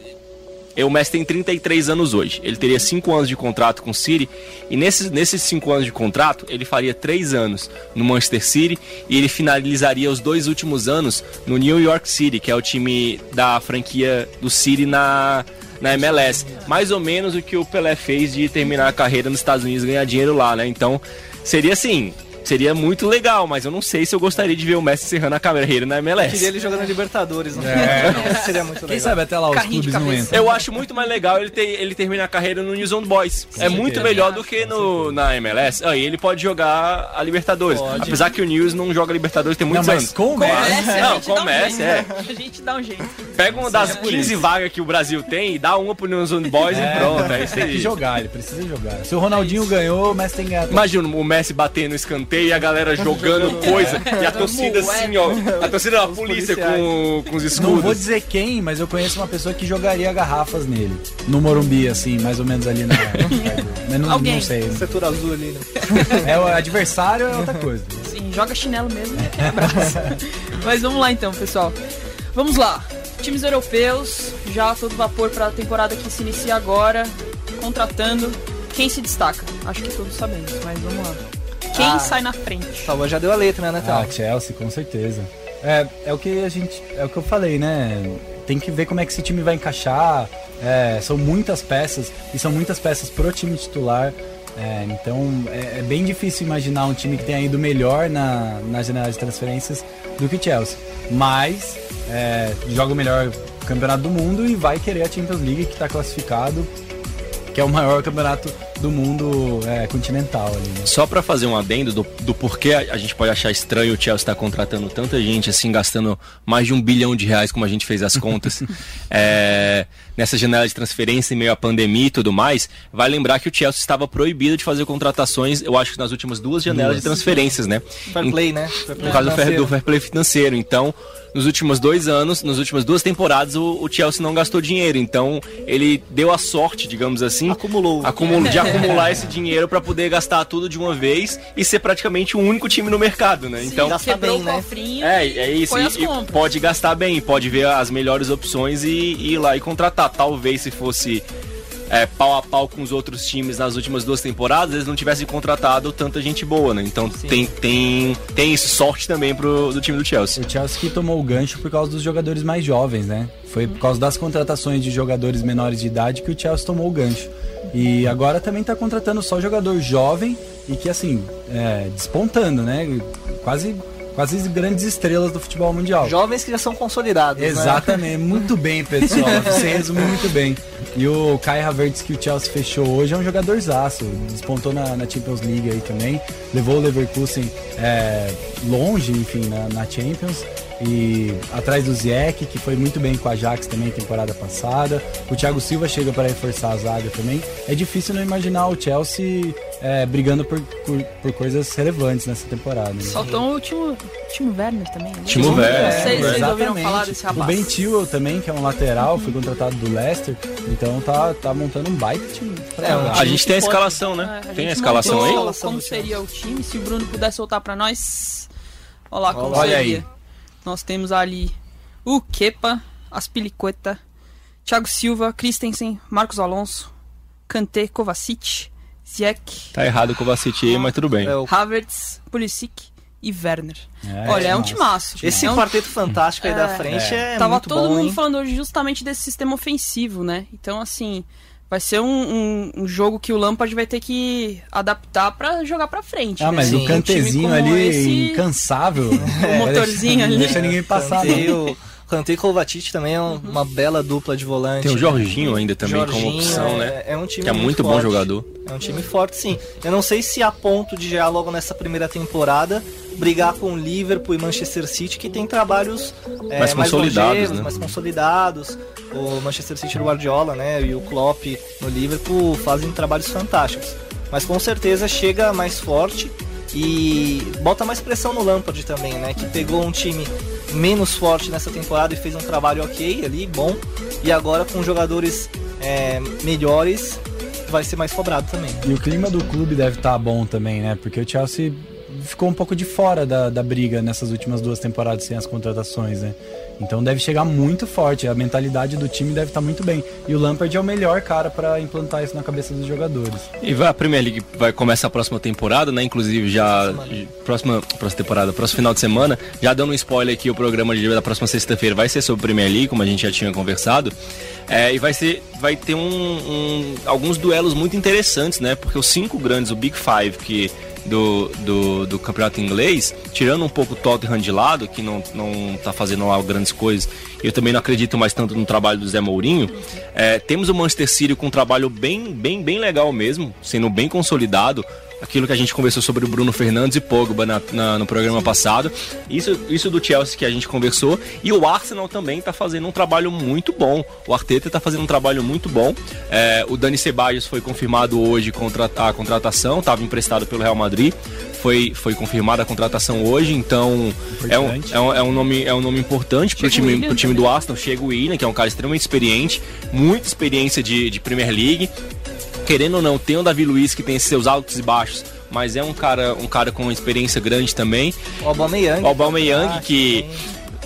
o Messi tem 33 anos hoje. Ele teria cinco anos de contrato com o City. E nesses, nesses cinco anos de contrato, ele faria três anos no Manchester City. E ele finalizaria os dois últimos anos no New York City, que é o time da franquia do City na, na MLS. Mais ou menos o que o Pelé fez de terminar a carreira nos Estados Unidos e ganhar dinheiro lá, né? Então, seria assim. Seria muito legal, mas eu não sei se eu gostaria de ver o Messi encerrando a carreira na MLS. Queria ele jogando Libertadores, não É. Seria muito legal. Quem sabe até lá os Carrinho de clubes não cabeça. entram. Eu acho muito mais legal ele, ter, ele terminar a carreira no News on Boys. é muito melhor do que no, na MLS. Aí ele pode jogar a Libertadores. Pode. Apesar que o News não joga Libertadores tem Não, muitos mas anos. com o Com o Messi. Não, gente com dá o um Messi, jeito. é. A gente dá um jeito. Pega uma das Seja por 15 isso. vagas que o Brasil tem e dá uma pro News on Boys É, e pronto. É isso Tem que aí. jogar, ele precisa jogar. Se o Ronaldinho ganhou, o Messi tem que ganhar. Imagina o Messi batendo no escanteio e a galera jogando coisa. E a torcida assim, ó. A torcida da polícia com, com os Não vou escudos. dizer quem, mas eu conheço uma pessoa que jogaria garrafas nele. No Morumbi, assim, mais ou menos ali na. mas não, Alguém. não sei. Setor azul ali, né? É o adversário é outra coisa. Sim, joga chinelo mesmo. e abraça. Mas vamos lá então, pessoal. Vamos lá. Times europeus, já todo vapor para a temporada que se inicia agora, contratando. Quem se destaca? Acho que todos sabemos, mas vamos lá. Quem Ah. sai na frente? Salva já deu a letra, né, Natal? Ah, Chelsea, com certeza. É, é o que a gente. É o que eu falei, né? Tem que ver como é que esse time vai encaixar. É, são muitas peças, e são muitas peças pro time titular. É, então é, é bem difícil imaginar um time que tenha ido melhor na, na janela de transferências do que o Chelsea. Mas é, joga o melhor campeonato do mundo e vai querer a Champions League que está classificado, que é o maior campeonato do mundo é, continental ali. Né? Só para fazer um adendo do, do porquê a gente pode achar estranho o Chelsea estar tá contratando tanta gente, assim, gastando mais de um bilhão de reais, como a gente fez as contas, é, nessa janela de transferência em meio à pandemia e tudo mais, vai lembrar que o Chelsea estava proibido de fazer contratações, eu acho que nas últimas duas janelas duas. de transferências, né? Fair play, né? Fair play por causa do fair, do fair play financeiro. Então, nos últimos dois anos, nas últimas duas temporadas, o, o, Chelsea não gastou dinheiro. Então, ele deu a sorte, digamos assim, acumulou, acumulou de acumular esse dinheiro para poder gastar tudo de uma vez e ser praticamente o único time no mercado, né? Sim, então, gastar bem, né? É, é isso. E, e pode gastar bem, pode ver as melhores opções e, e ir lá e contratar. Talvez se fosse é, pau a pau com os outros times nas últimas duas temporadas, eles não tivessem contratado tanta gente boa, né? Então tem, tem, tem isso, sorte também pro, do time do Chelsea. O Chelsea que tomou o gancho por causa dos jogadores mais jovens, né? Foi por causa das contratações de jogadores menores de idade que o Chelsea tomou o gancho. E agora também tá contratando só jogador jovem e que, assim, é, despontando, né? Quase quase as grandes estrelas do futebol mundial. Jovens que já são consolidados. Né? Exatamente, né? muito bem, pessoal. Você resumiu muito bem. E o Kai Havertz que o Chelsea fechou hoje é um jogador zaço. Despontou na, na, Champions League aí também. Levou o Leverkusen é, longe, enfim, na, na Champions. E atrás do Ziyech, que foi muito bem com a Ajax também temporada passada. O Thiago Silva chega para reforçar a zaga também. É difícil não imaginar o Chelsea é, brigando por, por, por, coisas relevantes nessa temporada. Né? Faltou o Timo, Timo Werner também. Né? Timo Werner. Vocês, vocês ouviram falar desse rapaz? O Ben Chilwell também, que é um lateral, foi contratado do Leicester. Então tá, tá montando um baita time. É, um time a gente tem a escalação, né? É, a tem a escalação aí? Como seria o time? Se o Bruno puder soltar pra nós. Olha lá como Olha seria. Aí. Nós temos ali o Kepa, Aspilicueta, Thiago Silva, Christensen, Marcos Alonso, Kanté, Kovacic, Ziyech. Tá errado o Kovacic aí, mas tudo bem. É o... Havertz, Pulisic e Werner. É, Olha, é um timaço. Esse é um... quarteto fantástico aí é, da frente é, é Tava muito todo bom, mundo hein? falando hoje justamente desse sistema ofensivo, né? Então, assim, vai ser um, um, um, jogo que o Lampard vai ter que adaptar para jogar para frente. Ah, né? mas Sim. o cantezinho ali, esse... incansável. o motorzinho ali. Não deixa ninguém passar. Canteio, Kanté e Kovacic também é um, uhum. uma bela dupla de volante. Tem o Jorginho ainda também Jorginho como opção, é, né? É um time que é muito, muito bom forte. jogador. É um time forte, sim. Eu não sei se a ponto de já logo nessa primeira temporada brigar com o Liverpool e Manchester City, que tem trabalhos é, mais, consolidados, longevos, né? mais consolidados. O Manchester City do Guardiola, né, e o Klopp no Liverpool fazem trabalhos fantásticos. Mas com certeza chega mais forte e bota mais pressão no Lampard também, né, que pegou um time menos forte nessa temporada e fez um trabalho ok ali, bom. E agora com jogadores é, melhores vai ser mais cobrado também. E o clima do clube deve estar tá bom também, né? Porque o Chelsea ficou um pouco de fora da, da briga nessas últimas duas temporadas sem as contratações, né? Então deve chegar muito forte, a mentalidade do time deve estar muito bem. E o Lampard é o melhor cara para implantar isso na cabeça dos jogadores. E vai a Premier League vai começar a próxima temporada, né? Inclusive já próxima próxima temporada, próximo final de semana, já dando um spoiler aqui, o programa de da próxima sexta-feira vai ser sobre Premier League, como a gente já tinha conversado. É, e vai ser vai ter um, um, alguns duelos muito interessantes, né? Porque os cinco grandes, o Big Five, que do, do, do, campeonato inglês, tirando um pouco o Tottenham de lado, que não, não tá fazendo lá grandes coisas, eu também não acredito mais tanto no trabalho do Zé Mourinho. É, temos o Manchester City com um trabalho bem, bem, bem legal mesmo, sendo bem consolidado aquilo que a gente conversou sobre o Bruno Fernandes e Pogba na, na, no programa passado. Isso, isso do Chelsea que a gente conversou. E o Arsenal também está fazendo um trabalho muito bom. O Arteta está fazendo um trabalho muito bom. É, o Dani Ceballos foi confirmado hoje contra a contratação, estava emprestado pelo Real Madrid. Foi, foi confirmada a contratação hoje, então é um, é, um, é um nome, é um nome importante para o time, pro time do Arsenal. Chega o William, que é um cara extremamente experiente, muita experiência de, de Premier League querendo ou não, tem o Davi Luiz que tem seus altos e baixos, mas é um cara, um cara com uma experiência grande também. O Aubameyang. O Aubameyang que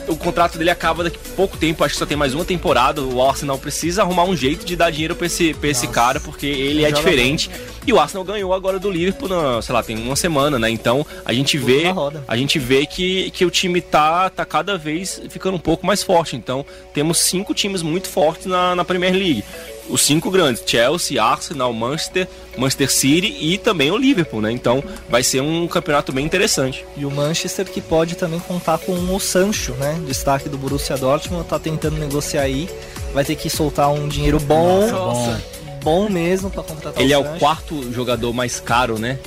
o contrato dele acaba daqui a pouco tempo, acho que só tem mais uma temporada. O Arsenal precisa arrumar um jeito de dar dinheiro pra esse, pra esse cara, porque ele é diferente. E o Arsenal ganhou agora do Liverpool, na, sei lá, tem uma semana, né? Então a gente vê, a gente vê que, que o time tá, tá cada vez ficando um pouco mais forte. Então temos cinco times muito fortes na, na Premier League os cinco grandes: Chelsea, Arsenal, Manchester, Manchester City e também o Liverpool, né? Então vai ser um campeonato bem interessante. E o Manchester que pode também contar com o Sancho, né? Destaque do Borussia Dortmund, tá tentando negociar aí, vai ter que soltar um dinheiro bom. Nossa, bom mesmo pra contratar Ele o é o quarto jogador mais caro, né?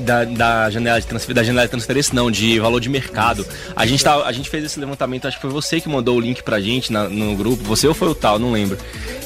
Da, da, janela de transfer, da janela de transferência, não, de valor de mercado. A gente, tá, a gente fez esse levantamento, acho que foi você que mandou o link pra gente na- no grupo, você ou foi o tal, não lembro.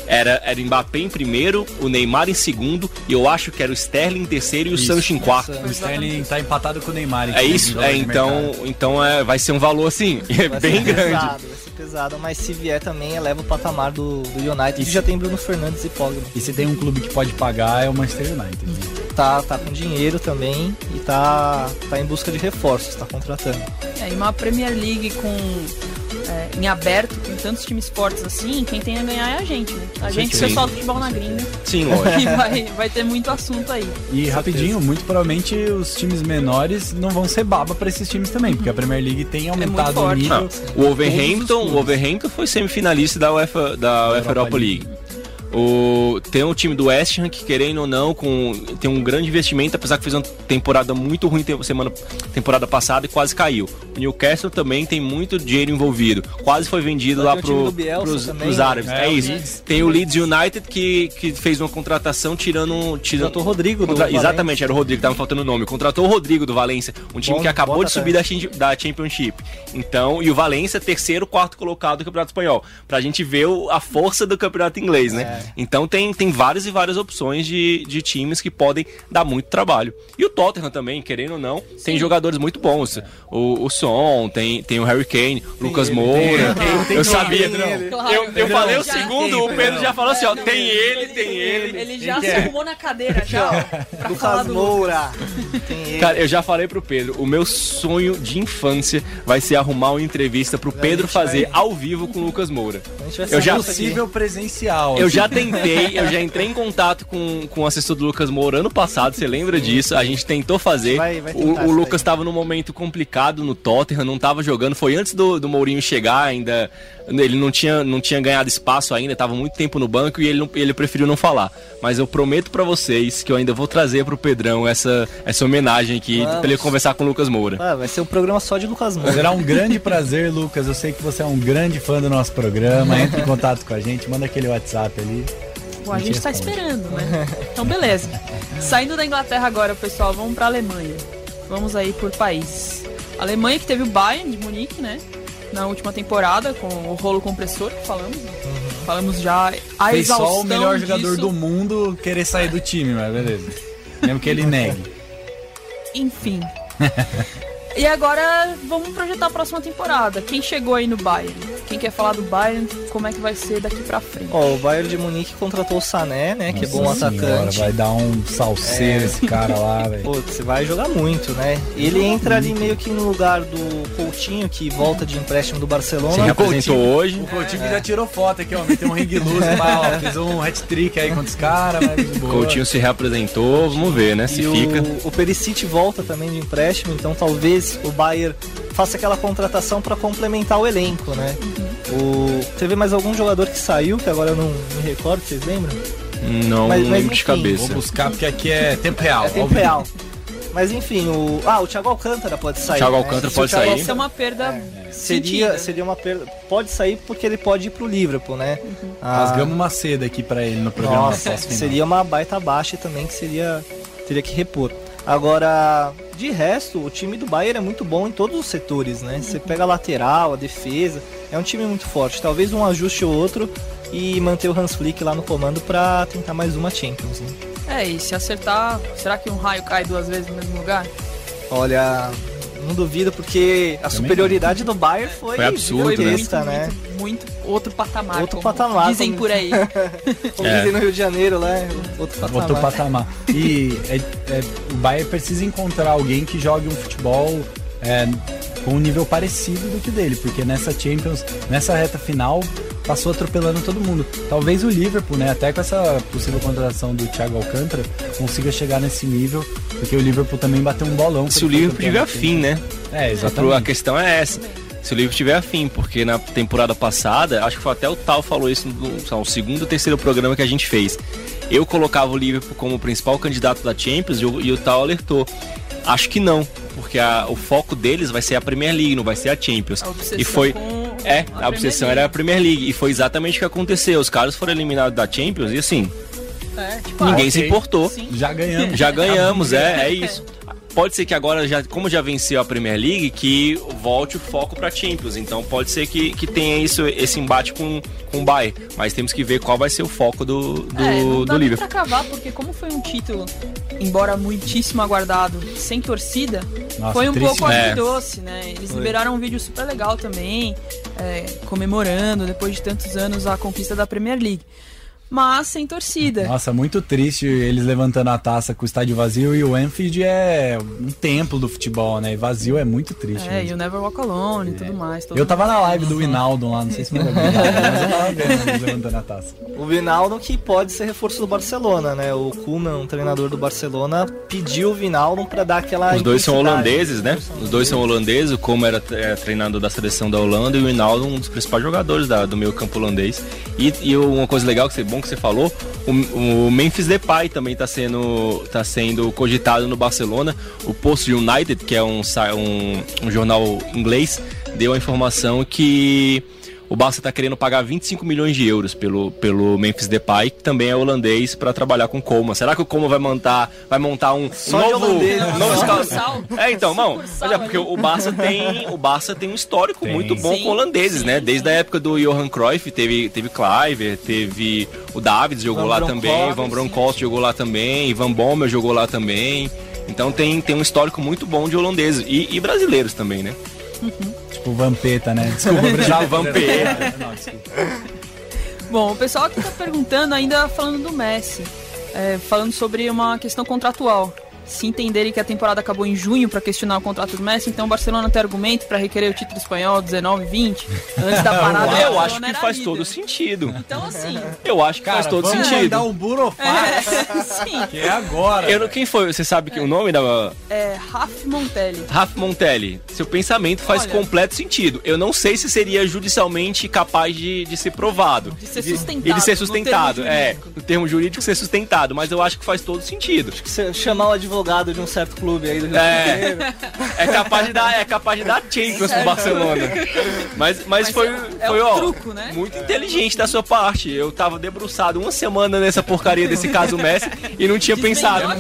Era, era o Mbappé em primeiro, o Neymar em segundo, e eu acho que era o Sterling em terceiro e o Isso. Sancho em quarto. O Sterling tá empatado com o Neymar. É isso? É, então, então é, vai ser um valor assim, Vai bem ser grande. Pesado, vai ser pesado, mas se vier também eleva o patamar do, do United, E que se- já tem Bruno Fernandes e Pogba. E se tem um clube que pode pagar é o Manchester United. né? Tá, tá com dinheiro também e tá, tá em busca de reforços, tá contratando. É, e uma Premier League com é, em aberto, com tantos times fortes assim, quem tem a ganhar é a gente, né? A gente, o sim. pessoal do futebol na gringa, Sim, lógico. que vai, vai ter muito assunto aí. E rapidinho, muito provavelmente os times menores não vão ser baba pra esses times também, porque a Premier League tem aumentado o forte. nível. Não, o Wolverhampton, clubes. o Wolverhampton foi semifinalista da UEFA, da UEFA Europa Europa League. O, tem o time do West Ham que, querendo ou não, com, tem um grande investimento, apesar que fez uma temporada muito ruim semana, temporada passada e quase caiu. O Newcastle também tem muito dinheiro envolvido. Quase foi vendido lá pro, pros, também, pros né? árabes. É, É, isso. Leeds. Tem o Leeds United que, que fez uma contratação tirando. tirando Contratou o Rodrigo do Contra- Valência. Exatamente, era o Rodrigo, tava faltando o nome. Contratou o Rodrigo do Valência, um time Bom- que acabou de subir da, da Championship. Então, e o Valência, terceiro, quarto colocado do Campeonato Espanhol. Pra gente ver o- a força do Campeonato Inglês, né? É. Então tem, tem várias e várias opções de, de times que podem dar muito trabalho. E o Tottenham também, querendo ou não, tem jogadores muito bons. O, o Son, tem, tem o Harry Kane, Lucas ele, Moura. tem- tem eu sabia. Claro, eu, eu falei o Já segundo, tem, o Pedro já falou assim: ó, Não, tem ele, tem ele. Ele já se é? arrumou na cadeira, já. ó, pra falar Lucas do Moura. Tem ele. Cara, eu já falei pro Pedro, o meu sonho de infância vai ser arrumar uma entrevista pro Pedro fazer vai- ao vivo com o Lucas Moura. A gente vai eu já-. Possível presencial. Eu assim. já tentei, eu já entrei em contato com, com o assessor do Lucas Moura ano passado, você lembra disso? A gente tentou fazer. Vai- vai o o Lucas aí. tava num momento complicado no Tottenham, não tava jogando. Foi antes do, do Mourinho chegar, ainda. Ele não tinha, não tinha ganhado espaço ainda, tava muito tempo no banco e ele, não- ele preferiu não falar. Mas eu prometo pra vocês que eu ainda vou trazer pro Pedrão essa, essa homenagem aqui Vamos. pra ele conversar com o Lucas Moura. Ah, vai ser um programa só de Lucas Moura. Será um grande prazer, Lucas. Eu sei que você é um grande fã do nosso programa. Entre em contato com a gente, manda aquele WhatsApp ali. Bom, a gente tá responde. esperando, né? Então, beleza. Saindo da Inglaterra agora, pessoal, vamos pra Alemanha. Vamos aí por país. Alemanha que teve o Bayern de Munique, né? Na última temporada, com o rolo compressor que falamos. né? Falamos já a Fez só o melhor jogador disso. do mundo querer sair do time, mas beleza. Mesmo que ele negue. Enfim. e agora vamos projetar a próxima temporada. Quem chegou aí no Bayern? Quem quer falar do Bayern? Como é que vai ser daqui pra frente? Ó, o Bayern de Munique contratou o Sané, né? que é bom Nossa senhora, atacante. vai dar um salseiro esse cara lá, velho. Pô, você vai jogar muito, né? Ele entra ali meio que no lugar do Coutinho, que volta de empréstimo do Se Barcelona. representou hoje. O Coutinho já tirou foto aqui, ó. Meteu um ring loose, ó, fez um hat-trick aí contra os caras, mas boa. Coutinho se reapresentou, vamos ver, né? Se e fica. o, o Perisic volta também de empréstimo, então talvez o Bayern faça aquela contratação para complementar o elenco, né? O, teve mais algum jogador que saiu, que agora eu não me recordo, vocês lembram? Não Mas- mas lembro de enfim, cabeça. Vou buscar porque aqui é tempo real. É tempo real. Mas enfim, o. Ah, o Thiago Alcântara pode sair. Thiago né? Alcântara o pode Thiago sair. Isso é uma perda Seria, sentida. seria uma perda. Pode sair porque ele pode ir pro Liverpool, né? Ah, Rasgamos uma seda aqui pra ele no programa. Nossa, seria uma baita baixa também que seria teria que repor. Agora, de resto, o time do Bayern é muito bom em todos os setores, né? Você pega a lateral, a defesa, é um time muito forte. Talvez um ajuste ou outro e manter o Hans Flick lá no comando pra tentar mais uma Champions. Né? É, e se acertar, será que um raio cai duas vezes no mesmo lugar? Olha, não duvido porque a superioridade do Bayern foi, Foi absurdo, Foi né? muito, né? muito, muito outro patamar. Outro como patamar, Dizem como- por aí. Como É. dizem no Rio de Janeiro, né? Outro patamar. Outro patamar. E é- é, o Bayern precisa encontrar alguém que jogue um futebol é, com um nível parecido do que o dele, porque nessa Champions, nessa reta final, passou atropelando todo mundo. Talvez o Liverpool, né, até com essa possível contratação do Thiago Alcântara, consiga chegar nesse nível, porque o Liverpool também bateu um bolão. Se o Liverpool tiver afim, né? É, A exatamente. questão é essa. Se o Liverpool tiver afim, porque na temporada passada, acho que foi até o Tal falou isso no no segundo ou terceiro programa que a gente fez. Eu colocava o Liverpool como principal candidato da Champions e o, e o Tal alertou. Acho que não, porque a- o foco deles vai ser a Premier League, não vai ser a Champions. A obsessão E foi. com É, a a obsessão era a Premier League. E foi exatamente o que aconteceu. Os caras foram eliminados da Champions e assim. É, tipo, Ninguém ah, se ok. importou. Sim. Já ganhamos. Já ganhamos, é, é isso. Pode ser que agora, já, como já venceu a Premier League, que volte o foco para Champions. Então pode ser que, que tenha isso, esse embate com, com o Bayern. Mas temos que ver qual vai ser o foco do, do, É, não dá do Liverpool. pra cavar, porque como foi um título, embora muitíssimo aguardado, sem torcida, Nossa, foi um triste, pouco né? agridoce, né? Eles Foi. liberaram um vídeo super legal também, é, comemorando, depois de tantos anos, a conquista da Premier League. Mas sem torcida. Nossa, muito triste eles levantando a taça com o estádio vazio e o Anfield é um templo do futebol, né? E vazio é muito triste. É, e mesmo. o Never Walk Alone e tudo mais. todo Eu tava na live do Winaldo lá, não sei se ver, mas eu tava vendo eles levantando a taça. O Vinaldo que pode ser reforço do Barcelona, né? O Koeman, um treinador do Barcelona, pediu o Vinaldo pra dar aquela Os dois são holandeses, né? Os dois são holandeses, o Como era é, treinador da seleção da Holanda e o Hinaldo um dos principais jogadores da- do meio campo holandês. E, e uma coisa legal, que você, bom que você falou, o, o Memphis Depay também está sendo, tá sendo cogitado no Barcelona. O Post United, que é um, um, um jornal inglês, deu a informação que o Barça está querendo pagar 25 milhões de euros pelo, pelo Memphis Depay, que também é holandês, para trabalhar com o Coma. Será que o Coma vai montar, vai montar um, Só novo, holandês, né? sucursal. é, então, não. É porque ali. o Barça tem, o Barça tem um histórico Tem. muito bom Sim, com holandeses, sim, né? sim. Desde a época do Johan Cruyff, teve, teve Cliver, teve o Davids jogou Van lá Bronckhorst, também, Van Bronckhorst jogou lá também, Ivan Bommel jogou lá também. Então tem, tem um histórico muito bom de holandeses e, e brasileiros também, né? Tipo Vampeta, né? Desculpa, precisava Vampeta. Não, desculpa. Bom, o pessoal aqui tá perguntando, ainda falando do Messi, é, falando sobre uma questão contratual. Se entenderem que a temporada acabou em junho para questionar o contrato do Messi, então o Barcelona tem argumento para requerer o título espanhol 19 e 20 antes da parada. o Eu acho que faz líder. todo sentido. Então assim, Eu acho que faz Cara, todo vamos sentido. mandar um burofax, sim, que é agora. Eu, quem foi? Você sabe que o nome da é Raf Montelli. Rafa Montelli, seu pensamento faz Olha. completo sentido. Eu não sei se seria judicialmente capaz de, de ser provado. De ser sustentado, E de ser no sustentado, termo é. jurídico. No termo jurídico ser sustentado, mas eu acho que faz todo sentido. Você chamar o advogado de um certo clube aí do Rio É. É capaz de dar, é capaz de dar Champions pro Barcelona. Mas, mas, Mas foi, é- é foi um ó, truco, né? muito inteligente da sua parte. Eu tava debruçado uma semana nessa porcaria desse caso Messi e não tinha pensado. agora.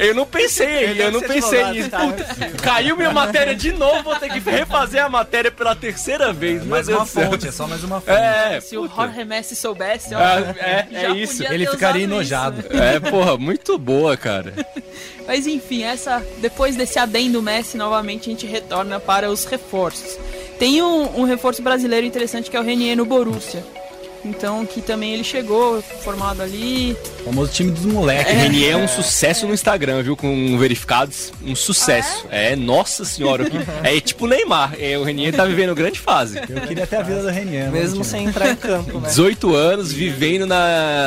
Eu não pensei, eu não pensei advogado, nisso. cara. Puta, caiu minha matéria de novo, vou ter que refazer a matéria pela terceira vez. Meu Mais uma fonte, é só mais uma fonte. É, Se o puta. Jorge Messi soubesse, ó, É, é, já é isso. podia Ele ficaria enojado. isso. É, porra, muito boa, cara. Mas enfim, essa depois desse adendo Messi, novamente a gente retorna para os reforços. Tem um, um reforço brasileiro interessante que é o Renier no Borussia. Então, que também ele chegou formado ali. O famoso time dos moleques. O né? Renier é um sucesso no Instagram, viu? Com verificados, um sucesso. é? nossa senhora. que- É tipo o Neymar. É, o Renier tá vivendo grande fase. Eu queria ter a vida do Renier. né, Mesmo sem entrar em campo, né? 18 anos, vivendo na,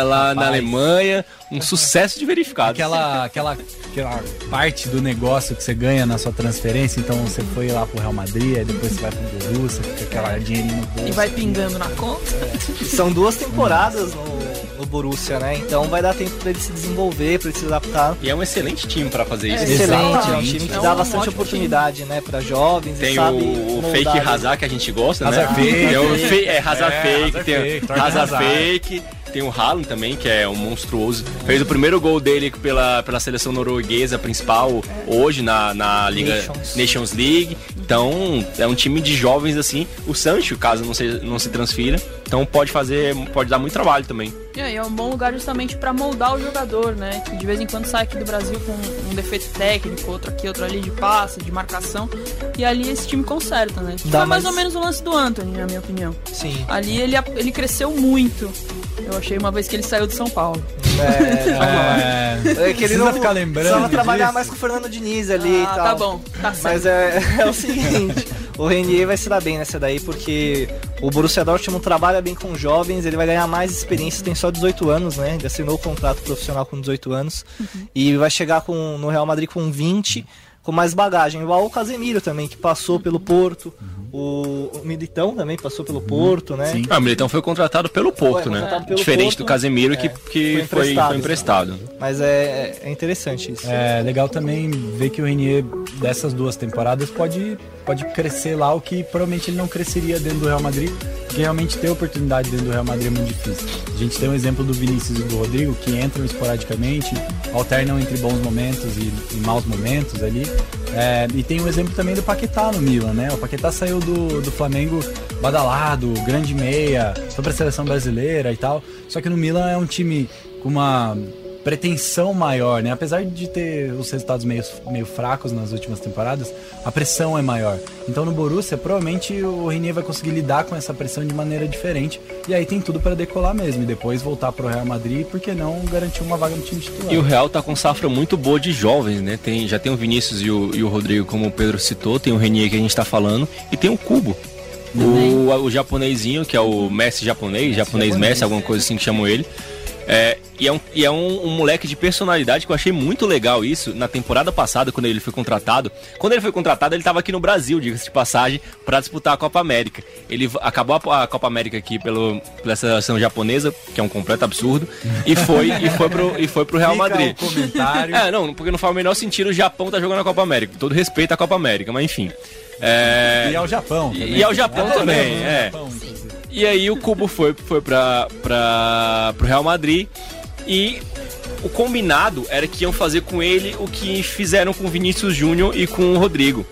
lá na Rapaz. Alemanha. Um sucesso de verificados. Aquela, aquela, aquela parte do negócio que você ganha na sua transferência, então você foi lá pro Real Madrid, aí depois você vai pro Borussia, fica aquela dinheirinho no bolso. E vai pingando na conta. São duas temporadas no, no Borussia, né? Então vai dar tempo pra ele se desenvolver, pra ele se adaptar. E é um excelente time pra fazer isso. É, Excelente, é um time que É dá um bastante oportunidade, né, para jovens e Tem sabe o, o fake. Hazard que a gente gosta, Hazard né? fake. Tem o fe é, Hazard É, fake, Hazard tem fake, Hazard Hazard. fake. Tem o Haaland também, que é um monstruoso. Fez o primeiro gol dele pela, pela seleção norueguesa principal hoje na, na Liga Nations. Nations. League. Então, é um time de jovens assim. O Sancho, caso não se, não se transfira. Então pode fazer, pode dar muito trabalho também. E aí é um bom lugar justamente para moldar o jogador, né? Que de vez em quando sai aqui do Brasil com um defeito técnico, outro aqui, outro ali de passe, de marcação. E ali esse time conserta, né? Dá Foi mais mais- ou menos o lance do Anthony, na minha opinião. Sim. Ali ele, ele cresceu muito. Eu achei uma vez que ele saiu de São Paulo. É, É, é que ele precisa não ficar lembrando precisava trabalhar disso. mais com o Fernando Diniz ali e ah, tal. tá bom, tá certo. Mas é, é o seguinte, o Renier vai se dar bem nessa daí, porque o Borussia Dortmund trabalha bem com jovens, ele vai ganhar mais experiência, tem só 18 anos, né? Ele assinou o contrato profissional com 18 anos e vai chegar com, no Real Madrid com 20, com mais bagagem. Igual o Casemiro também, que passou pelo Porto. O, o Militão também passou pelo Porto, né? Sim. Ah, o Militão foi contratado pelo Porto, Foi né? contratado pelo Diferente Porto, do Casemiro, que, é, que foi foi, emprestado. foi emprestado. Mas é, é interessante isso. É legal também ver que o Renier, dessas duas temporadas, pode, pode crescer lá o que provavelmente ele não cresceria dentro do Real Madrid, porque realmente ter oportunidade dentro do Real Madrid é muito difícil. A gente tem um exemplo do Vinícius e do Rodrigo, que entram esporadicamente, alternam entre bons momentos e, e maus momentos ali. É, e tem um exemplo também do Paquetá no Milan, né? O Paquetá saiu do, do Flamengo badalado, grande meia, foi pra seleção brasileira e tal. Só que no Milan é um time com uma pretensão maior, né? Apesar de ter os resultados meio, meio fracos nas últimas temporadas, a pressão é maior. Então no Borussia, provavelmente o Renier vai conseguir lidar com essa pressão de maneira diferente. E aí tem tudo para decolar mesmo. E depois voltar pro Real Madrid, porque não garantir uma vaga no time titular. E o Real tá com safra muito boa de jovens, né? Tem, já tem o Vinícius e o, e o Rodrigo, como o Pedro citou, tem o Renier que a gente tá falando, e tem o Cubo. O, o japonesinho, que é o Messi japonês, japonês Messi, alguma coisa assim que chamam ele. É, e é, um, e é um, um moleque de personalidade que eu achei muito legal isso na temporada passada, quando ele foi contratado. Quando ele foi contratado, ele estava aqui no Brasil, diga-se de passagem, para disputar a Copa América. Ele acabou a, a Copa América aqui pelo, pela seleção japonesa, que é um completo absurdo, e foi, e foi, pro, e foi pro Real Fica Madrid. o comentário. É, não, porque não faz o menor sentido o Japão tá jogando a Copa América. Todo respeito à Copa América, mas enfim. É, E ao Japão. E- também. e ao Japão também, é. Japão. E aí o Cubo foi, foi pra, pra, pro Real Madrid e o combinado era que iam fazer com ele o que fizeram com o Vinícius Júnior e com o Rodrigo.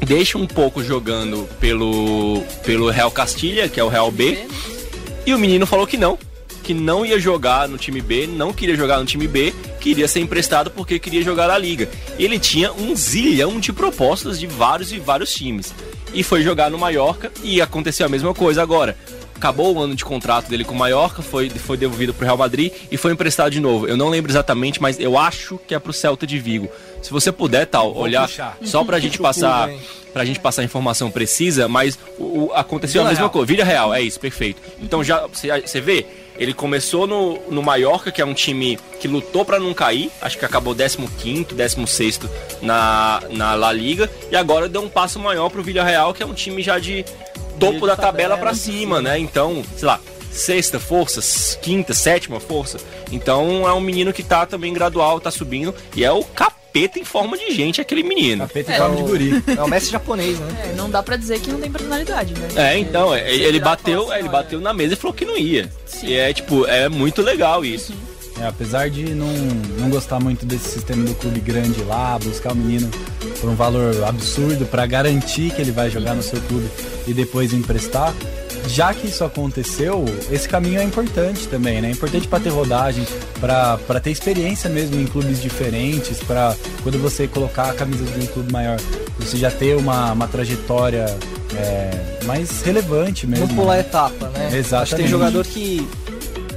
Deixa um pouco jogando pelo, pelo Real Castilha, que é o Real B, e o menino falou que não, que não ia jogar no time B, não queria jogar no time B, queria ser emprestado porque queria jogar na liga. Ele tinha um zilhão de propostas de vários e vários times. E foi jogar no Mallorca e aconteceu a mesma coisa agora. Acabou o ano de contrato dele com o Mallorca, foi, foi devolvido pro Real Madrid e foi emprestado de novo. Eu não lembro exatamente, mas eu acho que é pro Celta de Vigo. Se você puder, tal, olhar puxar. só pra gente Puxa o passar hein? pra gente passar a informação precisa, mas o, o- aconteceu Vila a mesma Real. coisa. Vila Real, é isso, perfeito. Então já você vê, ele começou no, no Mallorca, que é um time que lutou pra não cair, acho que acabou 15º, 16º na, na La Liga, e agora deu um passo maior pro Vila Real, que é um time já de topo de da tabela tabela, pra de cima, né? Então, sei lá, sexta força, quinta, sétima força. Então é um menino que tá também gradual, tá subindo, e é o capeta em forma de gente, aquele menino. Capeta É, em forma de guri. É o Messi japonês, né? É, não dá pra dizer que não tem personalidade, né? É, então, é, ele virar e bateu, ele bateu na mesa e falou que não ia. Sim. E é tipo, é muito legal isso. É, apesar de não, não gostar muito desse sistema do clube grande lá, buscar o menino por um valor absurdo para garantir que ele vai jogar no seu clube e depois emprestar, já que isso aconteceu, esse caminho é importante também, né? É importante para ter rodagem, para ter experiência mesmo em clubes diferentes, para quando você colocar a camisa de um clube maior, você já ter uma, uma trajetória é, mais relevante mesmo. Não pular né? etapa, né? Acho que Exatamente. tem jogador que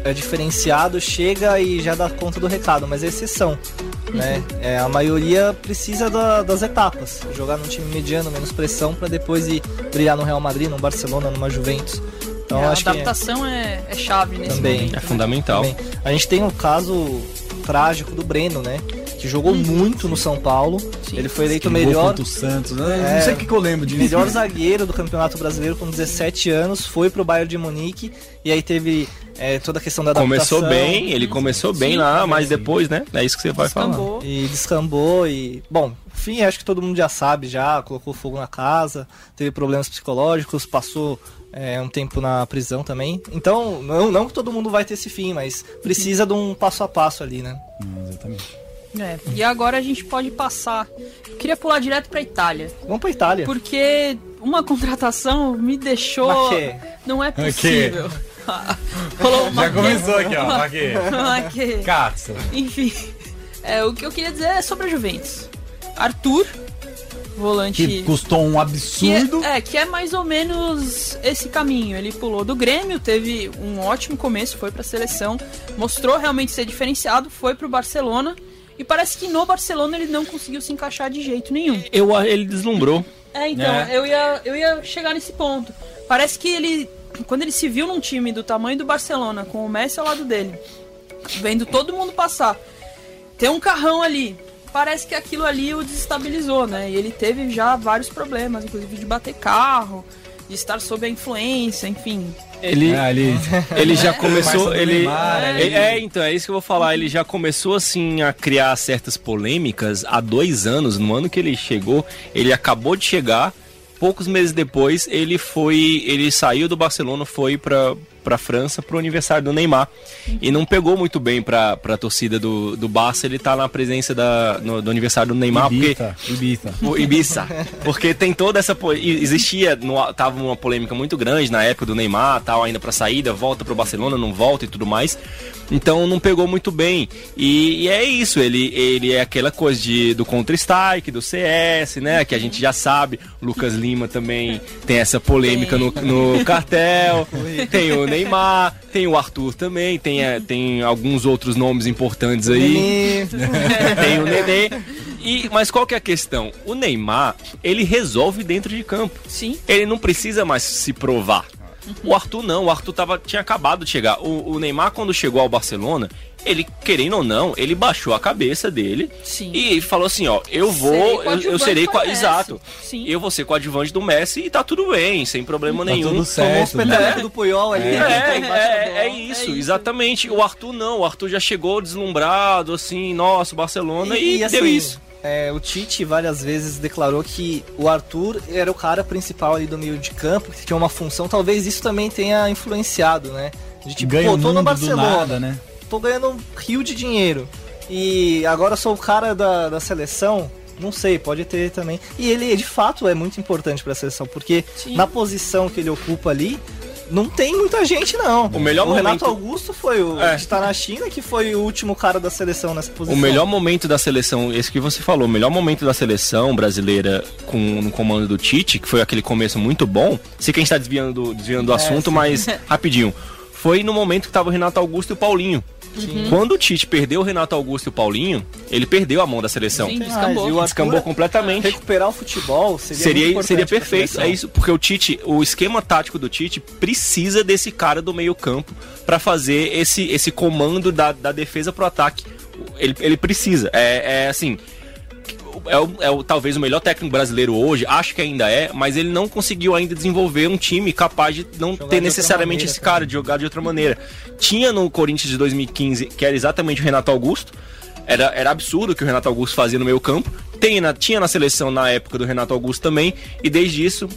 é diferenciado, chega e já dá conta do recado, mas é exceção. Né? É, a maioria precisa da- das etapas. Jogar num time mediano, menos pressão, para depois ir brilhar no Real Madrid, no Barcelona, numa Juventus. Então É, a acho que adaptação é, é chave nesse Também. momento. É fundamental. também. A gente tem o caso trágico do Breno, né? Que jogou muito no São Paulo. Ele foi eleito melhor contra o Santos. né? É. não sei o que, que eu lembro disso. melhor zagueiro do Campeonato Brasileiro com 17 anos, foi pro Bayern de Munique e aí teve é, toda a questão da adaptação. Começou bem, ele começou bem Sim, lá, mas depois, né? É isso que você vai falar. Descambou. E descambou e. Bom, enfim, acho que todo mundo já sabe já, colocou fogo na casa, teve problemas psicológicos, passou é, um tempo na prisão também. Então, não, não que todo mundo vai ter esse fim, mas precisa de um passo a passo ali, né? Hum, exatamente. É, e agora a gente pode passar. Eu queria pular direto pra Itália. Vamos pra Itália. Porque uma contratação me deixou. Mas que? Não é Mas possível. Rolou uma Já começou aqui, ó. Aqui. Que- Katsu. Enfim, é, o que eu queria dizer é sobre a Juventus. Arthur, volante. Que custou um que absurdo. é, é, que é mais ou menos esse caminho. Ele pulou do Grêmio, teve um ótimo começo, foi pra seleção, mostrou realmente ser diferenciado, foi pro Barcelona. E parece que no Barcelona ele não conseguiu se encaixar de jeito nenhum. Eu, ele deslumbrou. É, então, É. Eu, ia, eu ia chegar nesse ponto. Parece que ele, quando ele se viu num time do tamanho do Barcelona, com o Messi ao lado dele, vendo todo mundo passar, ter um carrão ali, parece que aquilo ali o desestabilizou, né? E ele teve já vários problemas, inclusive de bater carro, de estar sob a influência, enfim. Ele, É, ali. ele já Parça começou. Ele, Neymar, é, ali. é, então, é isso que eu vou falar. Ele já começou, assim, a criar certas polêmicas há dois anos. No ano que ele chegou, ele acabou de chegar. Poucos meses depois, ele foi. Ele saiu do Barcelona, foi pra, pra França pro aniversário do Neymar. E não pegou muito bem pra, pra torcida do, do Barça. Ele tá na presença da, no- do aniversário do Neymar, porque. Ibiza, Ibiza. O Ibiza. Porque tem toda essa. Existia. no- tava uma polêmica muito grande na época do Neymar, tal, ainda pra saída, volta pro Barcelona, não volta e tudo mais. Então não pegou muito bem. E, e é isso, ele, ele é aquela coisa de, do Counter-Strike, do CS, né? Que a gente já sabe. Lucas Lima também tem essa polêmica no, no cartel. Tem o Neymar, tem o Arthur também, tem, eh, tem alguns outros nomes importantes aí tem o Nenê. E, mas qual que é a questão? O Neymar, ele resolve dentro de campo. Sim. Ele não precisa mais se provar. O Arthur não, o Arthur tava, tinha acabado de chegar. O, o Neymar, quando chegou ao Barcelona, ele, querendo ou não, ele baixou a cabeça dele Sim. e falou assim, ó, eu Serei vou, eu, eu serei, co- a exato, Sim. eu vou ser coadjuvante do Messi e tá tudo bem, sem problema Tá nenhum. tudo Tomou os certo. né? pedalecos do Puyol ali. É, né, da é, é isso, É isso. exatamente. O Arthur não, o Arthur já chegou deslumbrado, assim, nossa, Barcelona, e, assim, deu isso. é, o Tite várias vezes declarou que o Arthur era o cara principal ali do meio de campo, que tinha uma função. Talvez isso também tenha influenciado, né? De tipo, Ganha pô, tô no do Barcelona, nada, né? Tô ganhando um rio de dinheiro. E agora sou o cara da, da seleção. Não sei, pode ter também. E ele, de fato, é muito importante pra seleção, porque Sim. na posição que ele ocupa ali, não tem muita gente, não. O melhor Renato momento- Augusto foi o É. que está na China, que foi o último cara da seleção nessa posição. O melhor momento da seleção, esse que você falou, o melhor momento da seleção brasileira com no comando do Tite, que foi aquele começo muito bom. Sei que a gente tá desviando do, desviando do É, assunto, sim. mas rapidinho. Foi no momento que tava o Renato Augusto e o Paulinho. Quando o Tite perdeu o Renato Augusto e o Paulinho, ele perdeu a mão da seleção. Sim, Mas, descambou. e o Descambou completamente. recuperar o futebol seria Seria, seria perfeito, é isso, porque o Tite, o esquema tático do Tite precisa desse cara do meio-campo pra fazer esse, esse comando da, da defesa pro ataque. Ele, ele precisa. É, é assim. É, o, é o- talvez o melhor técnico brasileiro hoje, acho que ainda é, mas ele não conseguiu ainda desenvolver um time capaz de não Jogar de ter outra necessariamente maneira esse cara, de jogar de outra maneira. Tinha no Corinthians de 2015, que era exatamente o Renato Augusto, era, era absurdo o que o Renato Augusto fazia no meio campo. Tem na, tinha na seleção na época do Renato Augusto também, e desde isso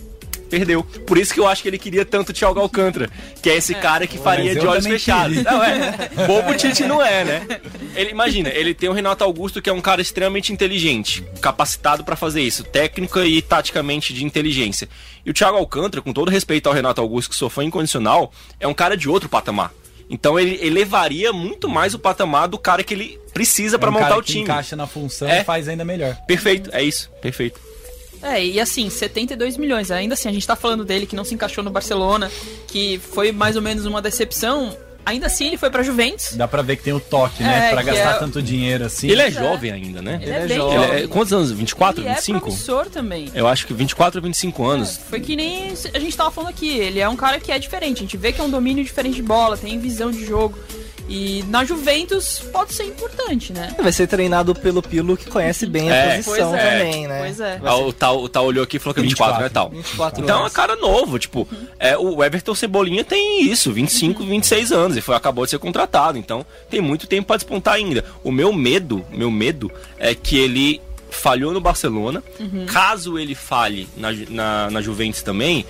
perdeu. Por isso que eu acho que ele queria tanto o Thiago Alcântara, que é esse cara que faria de olhos fechados. queria. Não, é. Bobo Tite não é, né? Ele, imagina, ele tem o Renato Augusto, que é um cara extremamente inteligente, capacitado pra fazer isso, técnica e taticamente de inteligência. E o Thiago Alcântara, com todo respeito ao Renato Augusto, que sou fã incondicional, é um cara de outro patamar. Então ele elevaria muito mais o patamar do cara que ele precisa pra É um montar cara o que time. encaixa na função É. e faz ainda melhor. Perfeito, é isso, perfeito. É, e assim, 72 milhões. Ainda assim, a gente tá falando dele que não se encaixou no Barcelona, que foi mais ou menos uma decepção. Ainda assim, ele foi pra Juventus. Dá pra ver que tem o toque, né? É, pra gastar é- tanto dinheiro assim. Ele é é. jovem ainda, né? Ele, é é bem jovem. Ele é- quantos anos? 24, Ele é 25? promissor também. Eu acho que 24 ou 25 anos. Foi que nem a gente tava falando aqui, ele é um cara que é diferente, a gente vê que é um domínio diferente de bola, tem visão de jogo. E na Juventus pode ser importante, né? Vai ser treinado pelo Pilo que conhece bem a É. posição Pois é. também, né? Pois é. Ah, o tal, o tal olhou aqui e falou que é 24, 24, né, tal? 24 Então é um anos. cara novo, tipo, é, o Everton Cebolinha tem isso, 25, 26 anos, e foi, acabou de ser contratado, então tem muito tempo pra despontar ainda. O meu medo, meu medo é que ele falhou no Barcelona, caso ele falhe na, na, na Juventus também,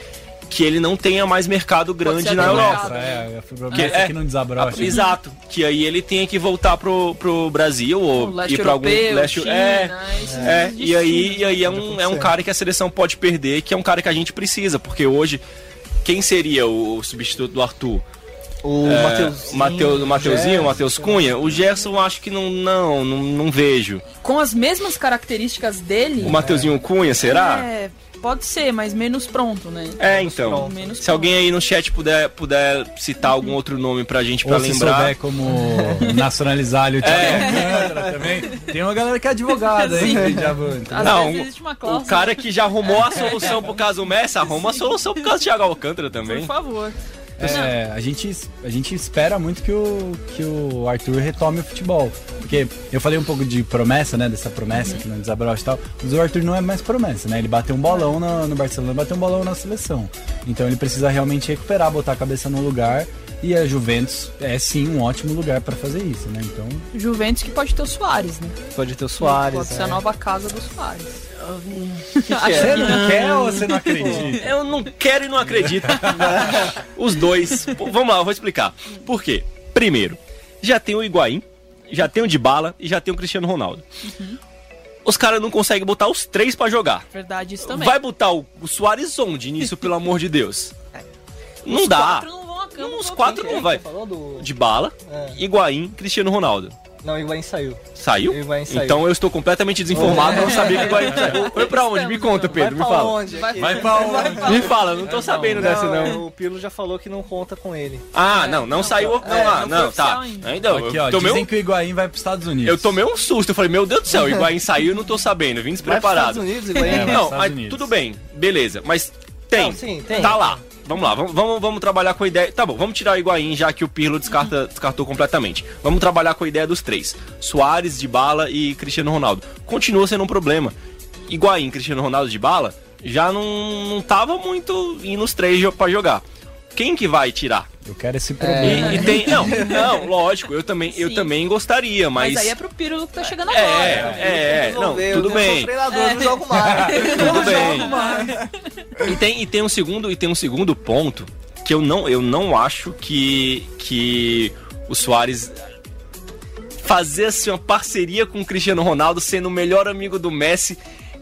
que ele não tenha mais mercado grande na Europa. mercado. É, a fibra Que- é, que não desabrocha. Exato, que aí ele tenha que voltar pro, pro Brasil ou O ir pra algum leste China, é, esses é, e aí, e aí é, um, é um cara que a seleção pode perder, que é um cara que a gente precisa, porque hoje quem seria o substituto do Arthur? O É, Mateuzinho, o Mateu- o Mateuzinho, o. Matheus Cunha? O Gerson eu acho que não, não, não, não vejo. Com as mesmas características dele. O Mateuzinho Cunha, será? É, pode ser, mas menos pronto, né? É, então. pronto. Menos Se alguém aí no chat puder, puder citar algum outro nome pra gente pra Ou se lembrar. souber como nacionalizar ali o Thiago Alcântara também. Tem uma galera que é advogada, hein? Sim. Não, vezes existe uma O cara que já arrumou a solução pro caso Messi, arruma a solução pro caso Thiago Alcântara Por também. favor. É, a, gente, a gente espera muito que o, que o Arthur retome o futebol. Porque eu falei um pouco de promessa, né? Dessa promessa Uhum. que não desabrocha e tal. Mas o Arthur não é mais promessa, né? Ele bateu um bolão no, no Barcelona, bateu um bolão na seleção. Então ele precisa realmente recuperar, botar a cabeça no lugar. E a Juventus é sim um ótimo lugar pra fazer isso, né? Então, Juventus que pode ter o Soares, né? Pode ter o Soares. Pode ser é. a nova casa do Soares. Você não quer ou você não acredita? Eu não quero e não acredito. Os dois. Pô, Vamos lá, eu vou explicar. Por quê? Primeiro, já tem o Higuaín, já tem o Dybala e já tem o Cristiano Ronaldo. Os caras não conseguem botar os três pra jogar. Verdade, isso também. Vai botar o, o Soares onde nisso, pelo amor de Deus? Não Os dá. quatro não vão a campo. Os vão quatro não que vai. Do... Dybala, É. Higuaín, Cristiano Ronaldo. Não, o Higuaín saiu. Saiu? O Higuaín saiu. Então eu estou completamente desinformado, não sabia que o Higuaín saiu. Foi pra onde? Me conta, Pedro, me Vai pra fala. onde? Vai aqui? pra onde? Me fala, não tô sabendo dessa Não. O Pirlo já falou que não conta com ele. Ah, não, não, não, saiu. Não, é, ah, não foi não, tá. ainda. Aqui, ó, eu tomei dizem um, que o Higuaín vai pros Estados Unidos. eu tomei um susto. Eu falei, meu Deus do céu, o Higuaín saiu, eu não tô sabendo, vim Vai pros Estados despreparado. Unidos, Higuaín? É, vai Não, Estados mas Unidos. tudo bem, beleza. Mas tem, Não, sim, tem. tá lá. Vamos lá, vamos, vamos, vamos trabalhar com a ideia. Tá bom, vamos tirar o Higuaín, já que o Pirlo descarta, descartou completamente. Vamos trabalhar com a ideia dos três: Soares, Dybala e Cristiano Ronaldo. Continua sendo um problema. Higuaín, Cristiano Ronaldo, Dybala já não, não tava muito indo os três pra jogar. Quem que vai tirar? Eu quero esse E, problema. e tem. Não, não, lógico, eu também, eu também gostaria, mas. Mas aí é pro Pirlo que tá chegando É, agora. é, é, não, tudo bem. sou treinador, não jogo mais. Tudo bem. E tem, e tem um segundo e tem um segundo ponto que eu não eu não acho que que o Soares fazer assim uma parceria com o Cristiano Ronaldo sendo o melhor amigo do Messi.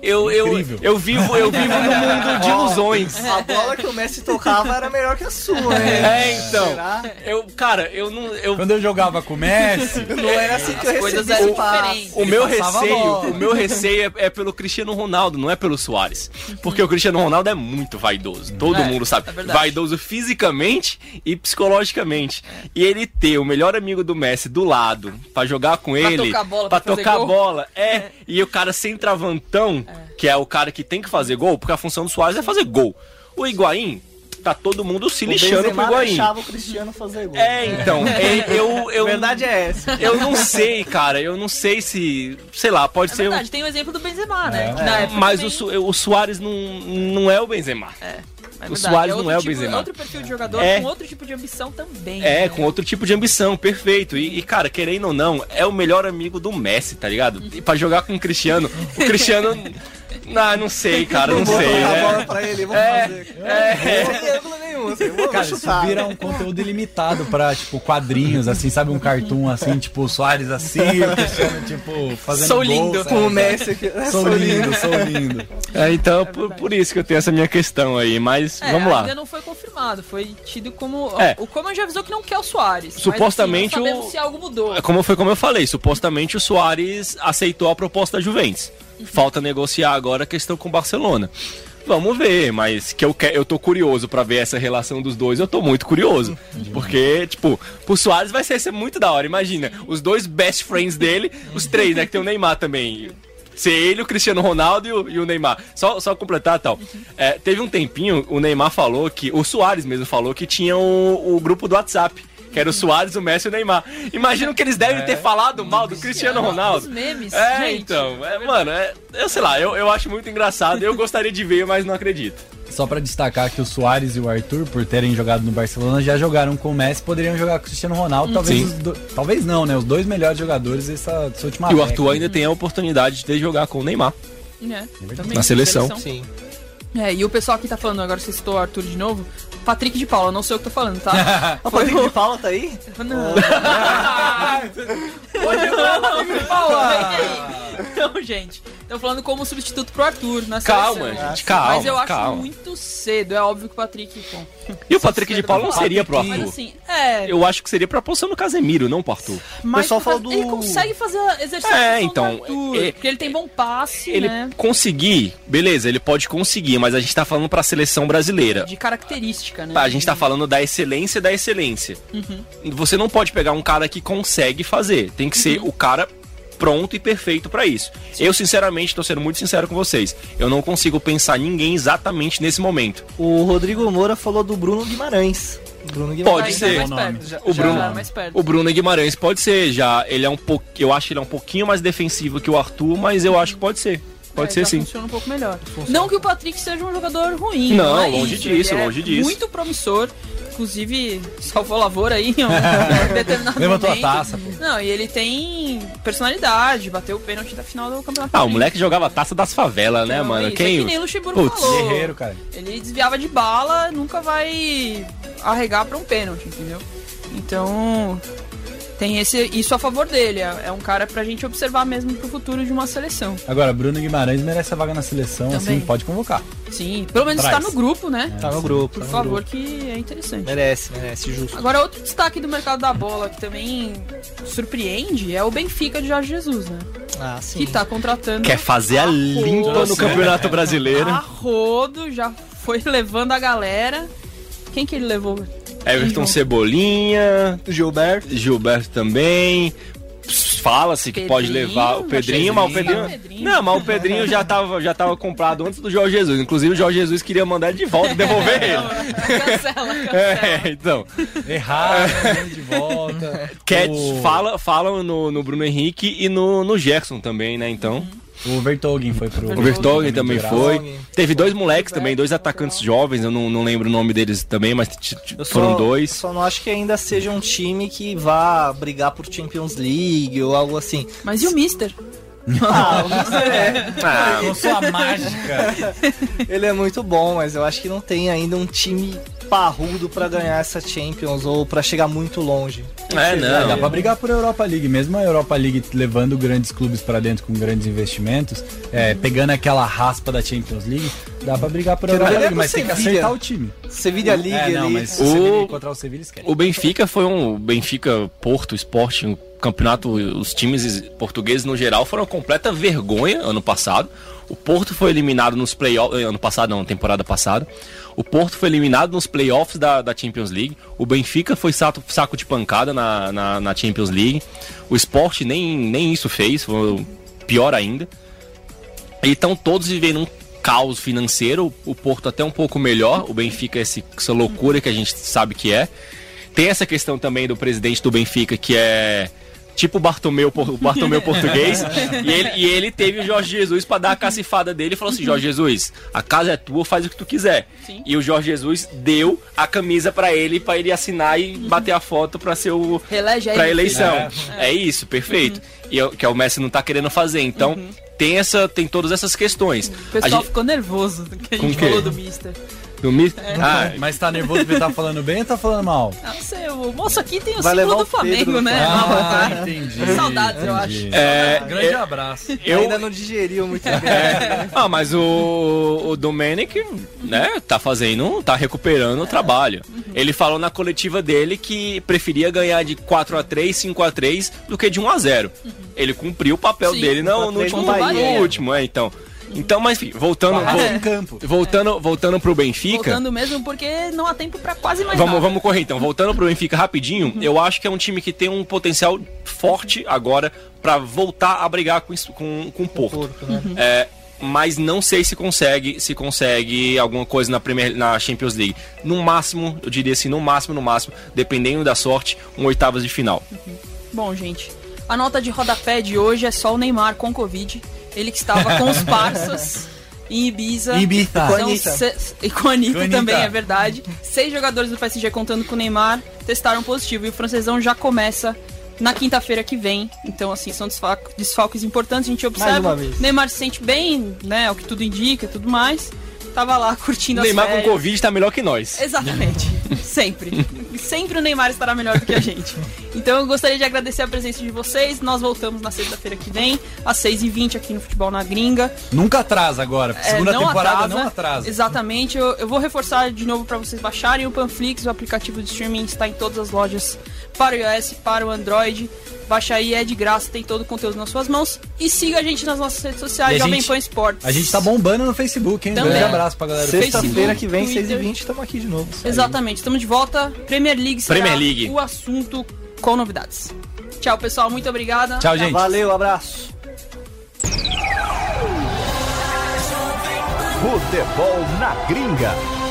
Eu, eu, Incrível. eu vivo eu vivo no mundo de ilusões. A bola que o Messi tocava era melhor que a sua, hein? É, então. Será? Eu, cara, eu não eu Quando eu jogava com o Messi, Não era assim que eu As coisas recebi eram o passe. O meu receio, o meu receio é, é pelo Cristiano Ronaldo, não é pelo Soares. Porque o Cristiano Ronaldo é muito vaidoso. Todo É, mundo sabe. é vaidoso fisicamente e psicologicamente. E ele ter o melhor amigo do Messi do lado pra jogar com ele, tocar a bola, pra pra tocar a gol. bola, é, e o cara sem travantão, que é o cara que tem que fazer gol, porque a função do Soares é fazer gol. O Higuaín tá todo mundo se O lixando pro Higuaín. deixava o Cristiano fazer gol. É, então, é, eu, eu, A verdade é essa. eu não sei, cara. Eu não sei se. Sei lá, pode É ser. um- verdade, tem o exemplo do Benzema, né? É. Mas também- o, Su- o Soares não, não é o Benzema. É o verdade, Suárez outro não é o tipo- Benzema. outro perfil de jogador É. com outro tipo de ambição também. É, né? com outro tipo de ambição, perfeito. E, e, cara, querendo ou não, é o melhor amigo do Messi, tá ligado? E pra jogar com o Cristiano, o Cristiano. Não, não sei, cara, não Vou sei. tocar a bola É, pra ele, vou É, fazer. é. Sem ângulo nenhum, assim, vou, cara, vou isso vira um conteúdo ilimitado pra, tipo, quadrinhos, assim, sabe? Um cartoon, assim, tipo, o Soares assim, tipo, fazendo Sou lindo. Com o Messi aqui. Sou lindo, sou lindo. É, então, por, por isso que eu tenho essa minha questão aí. Mas É, vamos lá. ainda não foi confirmado, foi tido como. É. O Coman já avisou que não quer o Soares. mas, Supostamente assim, não sabemos o- se algo mudou. É Como foi como eu falei, supostamente o Soares aceitou a proposta da Juventus. Falta negociar agora a questão com o Barcelona. Vamos ver, mas que eu, que, eu tô curioso pra ver essa relação dos dois, eu tô muito curioso. Porque, tipo, pro Soares vai ser, ser muito da hora. Imagina, os dois best friends dele, os três, né? Que tem o Neymar também. Ser ele, o Cristiano Ronaldo e o, e o Neymar. Só, só completar tal. É, teve um tempinho, o Neymar falou que. O Soares mesmo falou que tinha o, o grupo do WhatsApp. Que era o Soares, o Messi e o Neymar. Imagino que eles devem ter falado mal do Cristiano Ronaldo. Os memes, É, gente. então, é, mano, é, eu sei lá, eu, eu acho muito engraçado. Eu gostaria de ver, mas não acredito. Só pra destacar que o Soares e o Arthur, por terem jogado no Barcelona, já jogaram com o Messi, poderiam jogar com o Cristiano Ronaldo. Talvez, Sim. os do- talvez não, né? Os dois melhores jogadores dessa, dessa última E o. Arthur ainda tem a oportunidade de jogar com o Neymar. É, também, Na seleção. Sim. É, e o pessoal aqui tá falando, agora você citou o Arthur de novo. Patrick de Paula, não sei o que eu tô falando, tá? O Patrick de Paula tá aí? Não. Hoje não, Patrick de Paula. Então, gente, estão falando como substituto pro Arthur na Calma, seleção. gente, calma. Mas eu acho calma. muito cedo. É óbvio que o Patrick. Bom, E o Patrick de Paula não seria pro mas Arthur. assim, é. Eu acho que seria pra posição do Casemiro, não pro Arthur. mas pessoal fala do- Ele consegue fazer exercício É, então, Arthur, é- porque ele tem bom passe, Ele né? conseguir, beleza, ele pode conseguir, mas a gente tá falando pra seleção brasileira. De característica, né? Tá, a gente tá falando da excelência da excelência. Você não pode pegar um cara que consegue fazer. Tem que ser o cara pronto e perfeito pra isso. Eu, sinceramente, tô sendo muito sincero com vocês. Eu não consigo pensar ninguém exatamente nesse momento. O Rodrigo Moura falou do Bruno Guimarães. Bruno Pode Guimarães. É ser. mais perto. Já- O Bruno-. O Bruno Guimarães pode ser, já. Ele é um pouco. Eu acho que ele é um pouquinho mais defensivo que o Arthur, mas eu acho que pode ser. Pode É, ser sim. Funciona um pouco melhor. Não que o Patrick seja um jogador ruim. Não, é longe isso. disso, Ele é longe disso. Muito promissor. Inclusive, salvou lavoura aí em um determinado Levantou a momento. taça, pô. Não, e ele tem personalidade, bateu o pênalti da final do campeonato. Ah, o moleque jogava taça das favelas, né, Então, mano? isso, é Quem. que nem o Luxemburgo Putz, falou. Guerreiro, cara. Ele desviava de bala, nunca vai arregar pra um pênalti, entendeu? Então, tem esse, isso a favor dele. É, é um cara pra gente observar mesmo pro futuro de uma seleção. Agora, Bruno Guimarães merece a vaga na seleção, Também. assim, pode convocar. Sim, pelo menos Traz. tá no grupo, né? Tá no grupo. Por tá no favor, grupo. que é interessante. Merece, merece, justo. Agora, outro destaque do mercado da bola que também surpreende é o Benfica de Jorge Jesus, né? Ah, sim. Que tá contratando. Quer fazer a rodo, limpa no Campeonato Brasileiro. A rodo, já foi levando a galera. Quem que ele levou? Everton João. Cebolinha, Gilberto. Gilberto também. Fala-se que pode levar o Pedrinho, mas o Pedrinho. Não, mas o Pedrinho já tava, já tava comprado antes do Jorge Jesus. Inclusive, o Jorge Jesus queria mandar ele de volta e devolver ele. Cancela, cancela. É, então. Errado, de volta. Cat, O- fala, falam no, no Bruno Henrique e no, no Gerson também, né? Então. O Vertogen foi pro... O Vertonghen também foi. Teve dois moleques também, dois atacantes jovens, eu não, não lembro o nome deles também, mas foram dois. Só não acho que ainda seja um time que vá brigar por Champions League ou algo assim. Mas e o Mister? Ah, o Mister é. Ah, Com sua mágica. Ele é muito bom, mas eu acho que não tem ainda um time parrudo pra ganhar essa Champions ou pra chegar muito longe. é, Dá não. pra brigar por Europa League, mesmo a Europa League levando grandes clubes pra dentro com grandes investimentos, é, pegando aquela raspa da Champions League, dá pra brigar por Europa League, mas tem que Sevilla. acertar o time. Sevilha League É, não, ali. mas se O- o Sevilla encontrar o Sevilla, esquece. O Benfica foi um. Benfica, Porto, Esporte, um campeonato. Os times portugueses no geral foram completa vergonha ano passado. O Porto foi eliminado nos playoffs. Ano passado, não, temporada passada. O Porto foi eliminado nos playoffs da, da Champions League. O Benfica foi saco, saco de pancada na, na, na Champions League. O Esporte nem, nem isso fez, foi pior ainda. E estão todos vivendo um caos financeiro. O Porto até um pouco melhor. O Benfica, esse- essa loucura que a gente sabe que é. Tem essa questão também do presidente do Benfica, que é tipo o Bartomeu, o Bartomeu português. e, ele, e ele teve o Jorge Jesus pra dar a cacifada dele e falou assim: Jorge Jesus, a casa é tua, faz o que tu quiser. Sim. E o Jorge Jesus deu a camisa pra ele, pra ele assinar e bater a foto pra ser o, Relege aí. pra eleição. filho. É, isso, perfeito. E é o- que é o Messi não tá querendo fazer. Então, tem essa tem todas essas questões. O A pessoal gente, ficou nervoso do que a gente o quê? falou do Mister. no Mi- Ah, Mas tá nervoso porque tá falando bem ou tá falando mal? Ah, não sei, o moço aqui tem o Vai símbolo do Pedro Flamengo, né? Ah, Não, entendi. Saudades, eu entendi. é, Grande é- abraço. eu, Ainda não digeriu muito bem. Ah, mas o, o Domenic, né, tá fazendo, tá recuperando o trabalho. Ele falou na coletiva dele que preferia ganhar de 4 a 3 5 a 3 do que de 1 a 0 Ele cumpriu o papel Sim, dele no, 4 a no 3 último, no último, é, então. Então, mas enfim, voltando, vol- em campo. voltando, voltando pro Benfica. Voltando mesmo porque não há tempo pra quase mais Vamos, nada. vamos correr então. Voltando pro Benfica rapidinho, eu acho que é um time que tem um potencial forte agora pra voltar a brigar com, com, com o Porto. Porto, né? É, mas não sei se consegue se consegue alguma coisa na, Premier, na Champions League. No máximo, eu diria assim, no máximo, no máximo, dependendo da sorte, um oitavas de final. Bom, gente, a nota de rodapé de hoje é só o Neymar com Covid. Ele que estava com os parças em Ibiza. Ibiza. Com São se- E com a Anitta Com também, é verdade. Seis jogadores do PSG contando com o Neymar testaram positivo. E o francesão já começa na quinta-feira que vem. Então, assim, são desfal- desfalques importantes. A gente observa. Neymar se sente bem, né? O que tudo indica e tudo mais. Tava lá curtindo Neymar as com férias. Covid tá melhor que nós. Exatamente. Sempre. Sempre o Neymar estará melhor do que a gente. Então eu gostaria de agradecer a presença de vocês. Nós voltamos na sexta-feira que vem, às 6h20 aqui no Futebol na Gringa. Nunca atrasa agora. É, Segunda não temporada atrasa. não atrasa. Exatamente. Eu, eu vou reforçar de novo para vocês baixarem o Panflix, o aplicativo de streaming está em todas as lojas para o iOS, para o Android. Baixa aí, é de graça, tem todo o conteúdo nas suas mãos. E siga a gente nas nossas redes sociais, E Jovem Pan Esportes. A gente tá bombando no Facebook, hein? Também. Grande abraço pra galera. Sexta-feira que vem, Twitter. 6h20, estamos aqui de novo. Exatamente, estamos de volta. Premier League será Premier League. o assunto com novidades. Tchau, pessoal. Muito obrigada. Tchau, gente. Valeu, abraço. Futebol na Gringa.